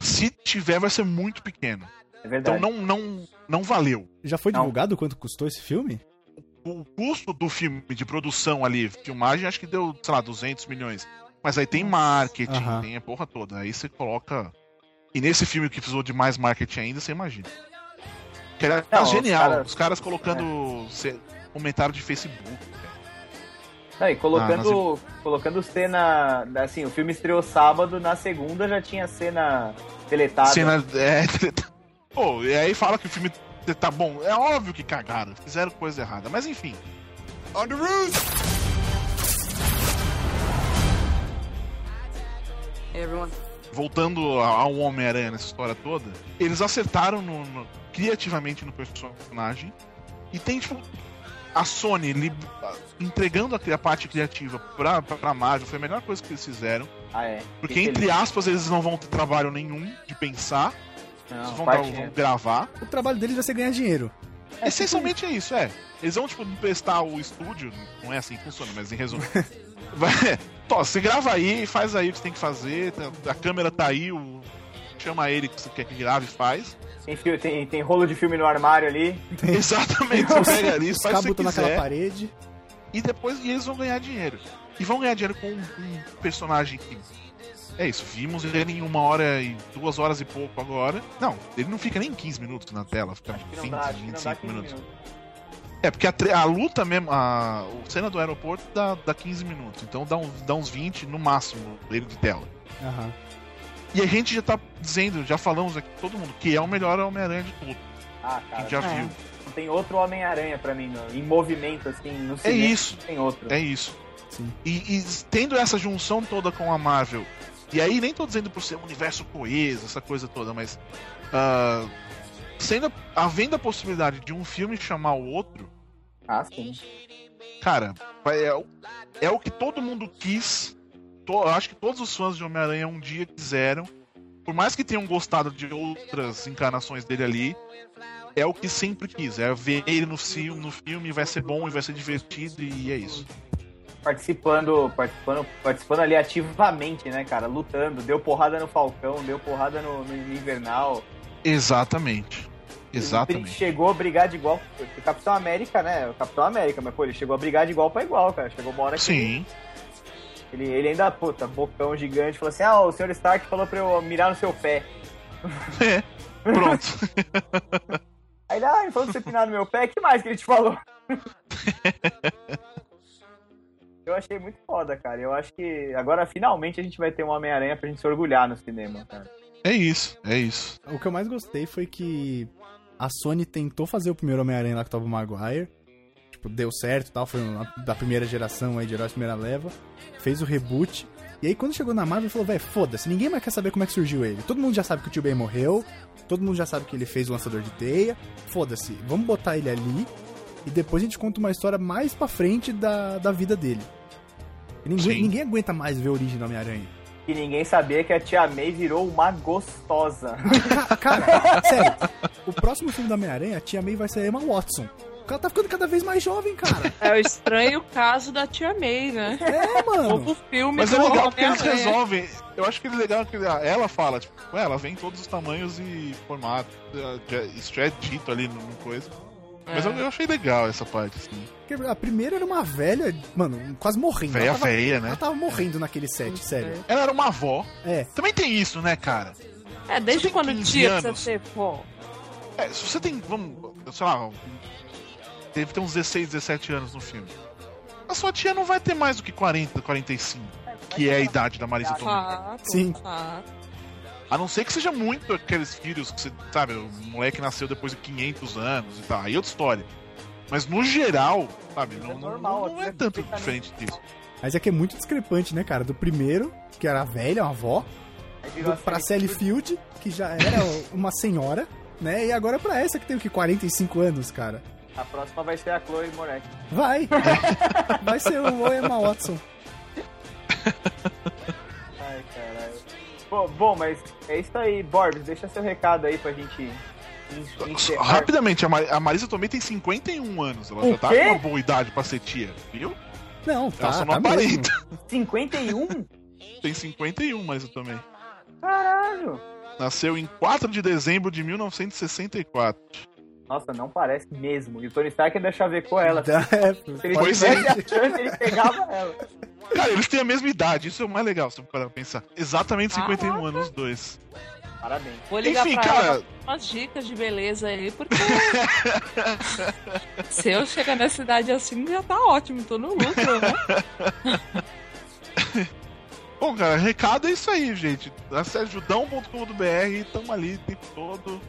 Se tiver, vai ser muito pequeno. É verdade. Então não, não, não valeu. Já foi Não. divulgado quanto custou esse filme? O custo do filme de produção ali, filmagem, acho que deu, sei lá, 200 milhões. Mas aí tem marketing, Aham. tem a porra toda. Aí você coloca. E nesse filme que precisou de mais marketing ainda, você imagina. Que era Não, os genial. caras- É. Os caras colocando ce- comentário de Facebook. Não, e Ah, colocando, colocando cena. Assim, o filme estreou sábado, na segunda já tinha cena deletada. Cena. É, Pô, e aí fala que o filme tá bom. É óbvio que cagaram, fizeram coisa errada. Mas enfim. On the roof! Hey, everyone. Voltando ao Homem-Aranha nessa história toda, eles acertaram no- no- criativamente no personagem. E tem, tipo, a Sony li- entregando a, a parte criativa pra, pra, pra Marvel foi a melhor coisa que eles fizeram. Ah, é. Porque, Fiquei entre feliz. aspas, eles não vão ter trabalho nenhum de pensar, Não, eles vão, dar- vão gravar. O trabalho deles vai ser ganhar dinheiro. Essencialmente é isso, é. Eles vão, tipo, emprestar o estúdio, não é assim que funciona, mas em resumo. Vai, Tó, você grava aí, faz aí o que você tem que fazer, tá- a câmera tá aí, o... chama ele que você quer que grave e faz. Tem, tem, tem rolo de filme no armário ali. Exatamente, você pega ali, faz o que você naquela quiser, parede. e depois eles vão ganhar dinheiro. E vão ganhar dinheiro com um, um personagem que... É isso, vimos ele em uma hora e duas horas e pouco agora. Não, ele não fica nem 15 minutos na tela, fica Acho que não 20, dá, acho que não dá 25 15 minutos. minutos. É, porque a, a luta mesmo, a, a cena do aeroporto dá, dá 15 minutos, então dá uns, dá uns 20 no máximo dele de tela. Aham. E a gente já tá dizendo, já falamos aqui todo mundo, que é o melhor Homem-Aranha de tudo. Ah, Que cara. já É. viu. Não tem outro Homem-Aranha pra mim, não. em movimento, assim, no É cinema. isso, Tem outro. é isso. Sim. E, e tendo essa junção toda com a Marvel, e aí nem tô dizendo por ser um universo coeso, essa coisa toda, mas. ah, sendo, havendo a possibilidade de um filme chamar o outro, Ah, sim. cara, é, o- é o que todo mundo quis. To- eu acho que todos os fãs de Homem-Aranha um dia quiseram. Por mais que tenham gostado de outras encarnações dele ali, é o que sempre quis. É ver ele no filme, no filme vai ser bom e vai ser divertido e é isso. Participando, participando, participando ali ativamente, né, cara? Lutando. Deu porrada no Falcão, deu porrada no, no Invernal. Exatamente. Ele Exatamente. chegou a brigar de igual. O Capitão América, né? O Capitão América, mas pô, ele chegou a brigar de igual pra igual, cara. Chegou uma hora que Sim. ele, ele ainda, puta, bocão gigante, falou assim: ah, o Sr. Stark falou pra eu mirar no seu pé. É. Pronto. Aí ele, ah, ele falou pra você pinar no meu pé, que mais que ele te falou? Eu achei muito foda, cara. Eu acho que agora finalmente a gente vai ter um Homem-Aranha pra gente se orgulhar no cinema, cara. É isso, é isso. O que eu mais gostei foi que a Sony tentou fazer o primeiro Homem-Aranha lá com o Tobey Maguire. Tipo, deu certo e tal, foi uma- da primeira geração aí, de heróis primeira leva. Fez o reboot. E aí quando chegou na Marvel, ele falou, velho, foda-se, ninguém mais quer saber como é que surgiu ele. Todo mundo já sabe que o tio Ben morreu, todo mundo já sabe que ele fez o lançador de teia. Foda-se, vamos botar ele ali e depois a gente conta uma história mais pra frente da, da vida dele. Ninguém, ninguém aguenta mais ver a origem do Homem-Aranha. E ninguém sabia que a tia May virou uma gostosa. Ca- Cara, sério, o próximo filme do Homem-Aranha, a tia May vai ser a Emma Watson. Ela tá ficando cada vez mais jovem, cara. É o estranho caso da tia May, né? É, mano. Novo filme Mas é legal porque eles resolvem. Eu acho que é legal que ela fala, tipo, ela vem em todos os tamanhos e formatos. Já- Isso já é dito ali no coisa. Mas É. eu, eu achei legal essa parte, assim. Porque A primeira era uma velha, mano, quase morrendo. Véia, ela tava, Ela né? tava morrendo naquele set, sério. Ela era uma avó. É. Também tem isso, né, cara? É, desde quando 15 tia precisa anos. ser pô. É, se você tem, vamos, sei lá, deve ter uns 16, 17 anos no filme. A sua tia não vai ter mais do que 40, 45, que é a idade da Marisa Tomei. Fato, Sim. fato. A não ser que seja muito aqueles filhos que você, sabe, o moleque nasceu depois de 500 anos e tal, aí é outra história. Mas no geral, sabe, não, não- normal, não é é tanto diferente disso. Mas é que é muito discrepante, né, cara? Do primeiro, que era a velha, uma avó, do, pra assim, Sally Field, que já era uma senhora, né? E agora pra essa que tem o que? 45 anos, cara. A próxima vai ser a Chloe Moretz. Vai! Vai ser o Emma Watson. Bom, bom, mas é isso aí. Borbs, deixa seu recado aí pra gente en- encerrar. Rapidamente, a, Mar a Marisa Tomei tem 51 anos, ela O já tá quê? com uma boa idade pra ser tia, viu? Não, tá, ela só não tá mesmo. aparenta. 51? Tem 51, Marisa Tomei. Caralho! Nasceu em 4 de dezembro de 1964. Nossa, não parece mesmo. E o Tony Stark ainda chavecou ela. É, Se ele Pois tivesse a chance, ele pegava ela. Cara, eles têm a mesma idade, isso é o mais legal, se você parar pra pensar. Exatamente 51 Caraca. anos os dois. Parabéns. Vou ligar Enfim, pra cara- ela umas dicas de beleza aí, porque se eu chegar nessa idade assim, já tá ótimo, tô no lucro, né? Bom, cara, recado é isso aí, gente. Acesse judão.com.br, tamo ali o tempo todo.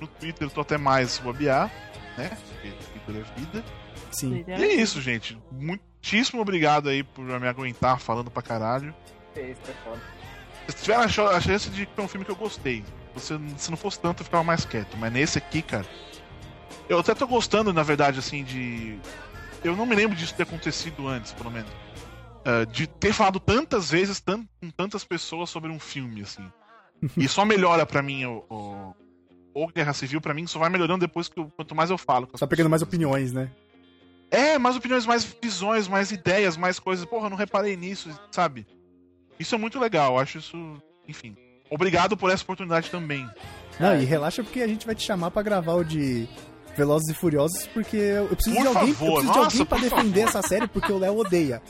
No Twitter eu tô até mais bobear, né? Porque Twitter é vida. Sim. E é isso, gente. Muitíssimo obrigado aí por me aguentar falando pra caralho. Isso é foda. Vocês tiveram a chance de que foi um filme que eu gostei. Se, se não fosse tanto, eu ficava mais quieto. Mas nesse aqui, cara. Eu até tô gostando, na verdade, assim, de. Eu não me lembro disso ter acontecido antes, pelo menos. Ah, de ter falado tantas vezes tan- com tantas pessoas sobre um filme, assim. E só melhora pra mim o. o... o Guerra Civil, pra mim, só vai melhorando depois que eu- quanto mais eu falo. Tá pegando mais pessoas. opiniões, né? É, mais opiniões, mais visões, mais ideias, mais coisas. Porra, eu não reparei nisso, sabe? Isso é muito legal, eu acho isso. Enfim. Obrigado por essa oportunidade também. Não, É. e relaxa porque a gente vai te chamar pra gravar o de Velozes e Furiosos, porque eu preciso Por de alguém, favor, eu preciso de nossa, alguém pra defender essa série, porque o Léo odeia.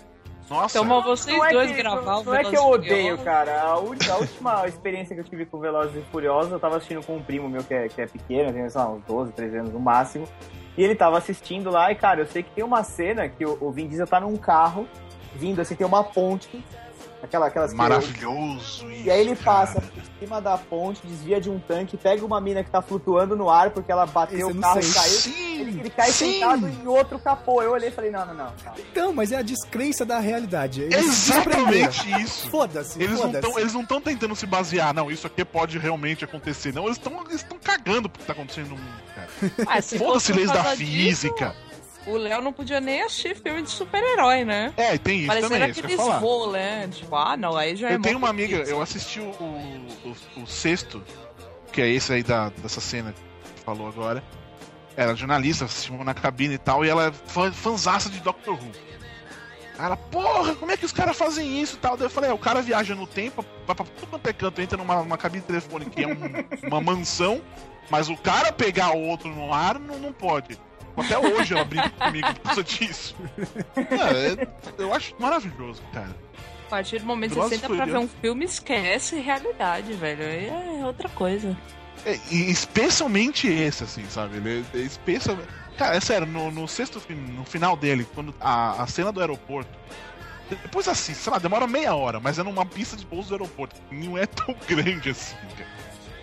Nossa, Então, vocês Não é, dois que, gravar o não é que eu odeio, cara. A, última experiência que eu tive com Velozes e Furiosos, eu tava assistindo com um primo meu que é, que é pequeno, tem, sei lá, uns 12, 13 anos no máximo. E ele tava assistindo lá, e cara, eu sei que tem uma cena que o, o Vin Diesel tá num carro, vindo assim, tem uma ponte, aquela, aquelas que- maravilhoso isso. E aí ele cara. passa cima da ponte, desvia de um tanque, pega uma mina que tá flutuando no ar porque ela bateu Esse o não carro e caiu. Sim, Ele, ele cai sim. sentado em outro capô. Eu olhei e falei, não, não, não. calma. Então, mas é a descrença da realidade. Eles desprenderam. Exatamente isso. Foda-se, Eles não, foda-se. tão, eles não estão tentando se basear, não, isso aqui pode realmente acontecer. Não, eles estão eles tão cagando pro que tá acontecendo no mundo, cara. Ah, se Foda-se leis da física. disso, o Léo não podia nem assistir filme de super-herói, né? É, tem isso Parecendo também, é isso que eu ia aqueles voos, né? Tipo, ah, não, aí já é Eu tenho uma amiga, difícil. eu assisti o, o, o- sexto, que é esse aí da, dessa cena que falou agora. Ela é jornalista, assistiu na cabine e tal, e ela é fã, fanzaça de Doctor Who. Aí Ela, porra, como é que os caras fazem isso e tal? Daí eu falei, é, o cara viaja no tempo, vai pra tudo quanto é canto, entra numa, numa cabine de telefone que é um- uma mansão, mas o cara pegar o outro no ar não, não pode. Até hoje ela brinca comigo por causa disso. É, é- eu acho maravilhoso, cara. A partir do momento que você senta pra ver um filme, esquece realidade, velho. Aí é outra coisa. É, especialmente esse, assim, sabe? Ele é, é especialmente. Cara, é sério, no, no sexto filme, no final dele, quando a, a cena do aeroporto. Depois assim, sei lá, demora meia hora, mas é numa pista de pouso do aeroporto. Não é tão grande assim, cara.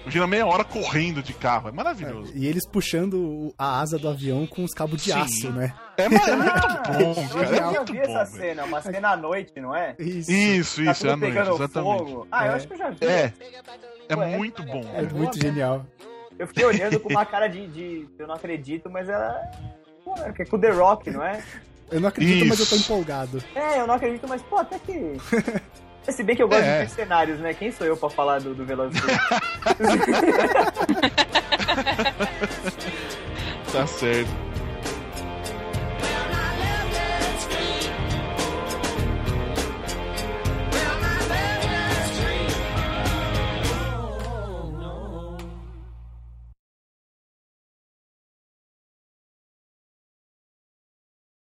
Imagina meia hora correndo de carro, é maravilhoso. E eles puxando a asa do avião com os cabos de Sim. aço, né? É, é muito bom, eu cara. É já muito vi bom. essa velho. cena, uma cena à noite, não é? Isso. Isso, Tá isso, é à noite, exatamente. fogo. Ah, eu É. acho que eu já vi. É, é Ué, muito bom. É muito genial. Eu fiquei olhando com uma cara de, de- eu não acredito, mas ela. Pô, é que é com o The Rock, não é? Eu não acredito, mas eu tô Isso. empolgado. É, eu não acredito, mas pô, até que. Se bem que eu gosto É. de mercenários, né? Quem sou eu pra falar do, do Velozes? Tá certo.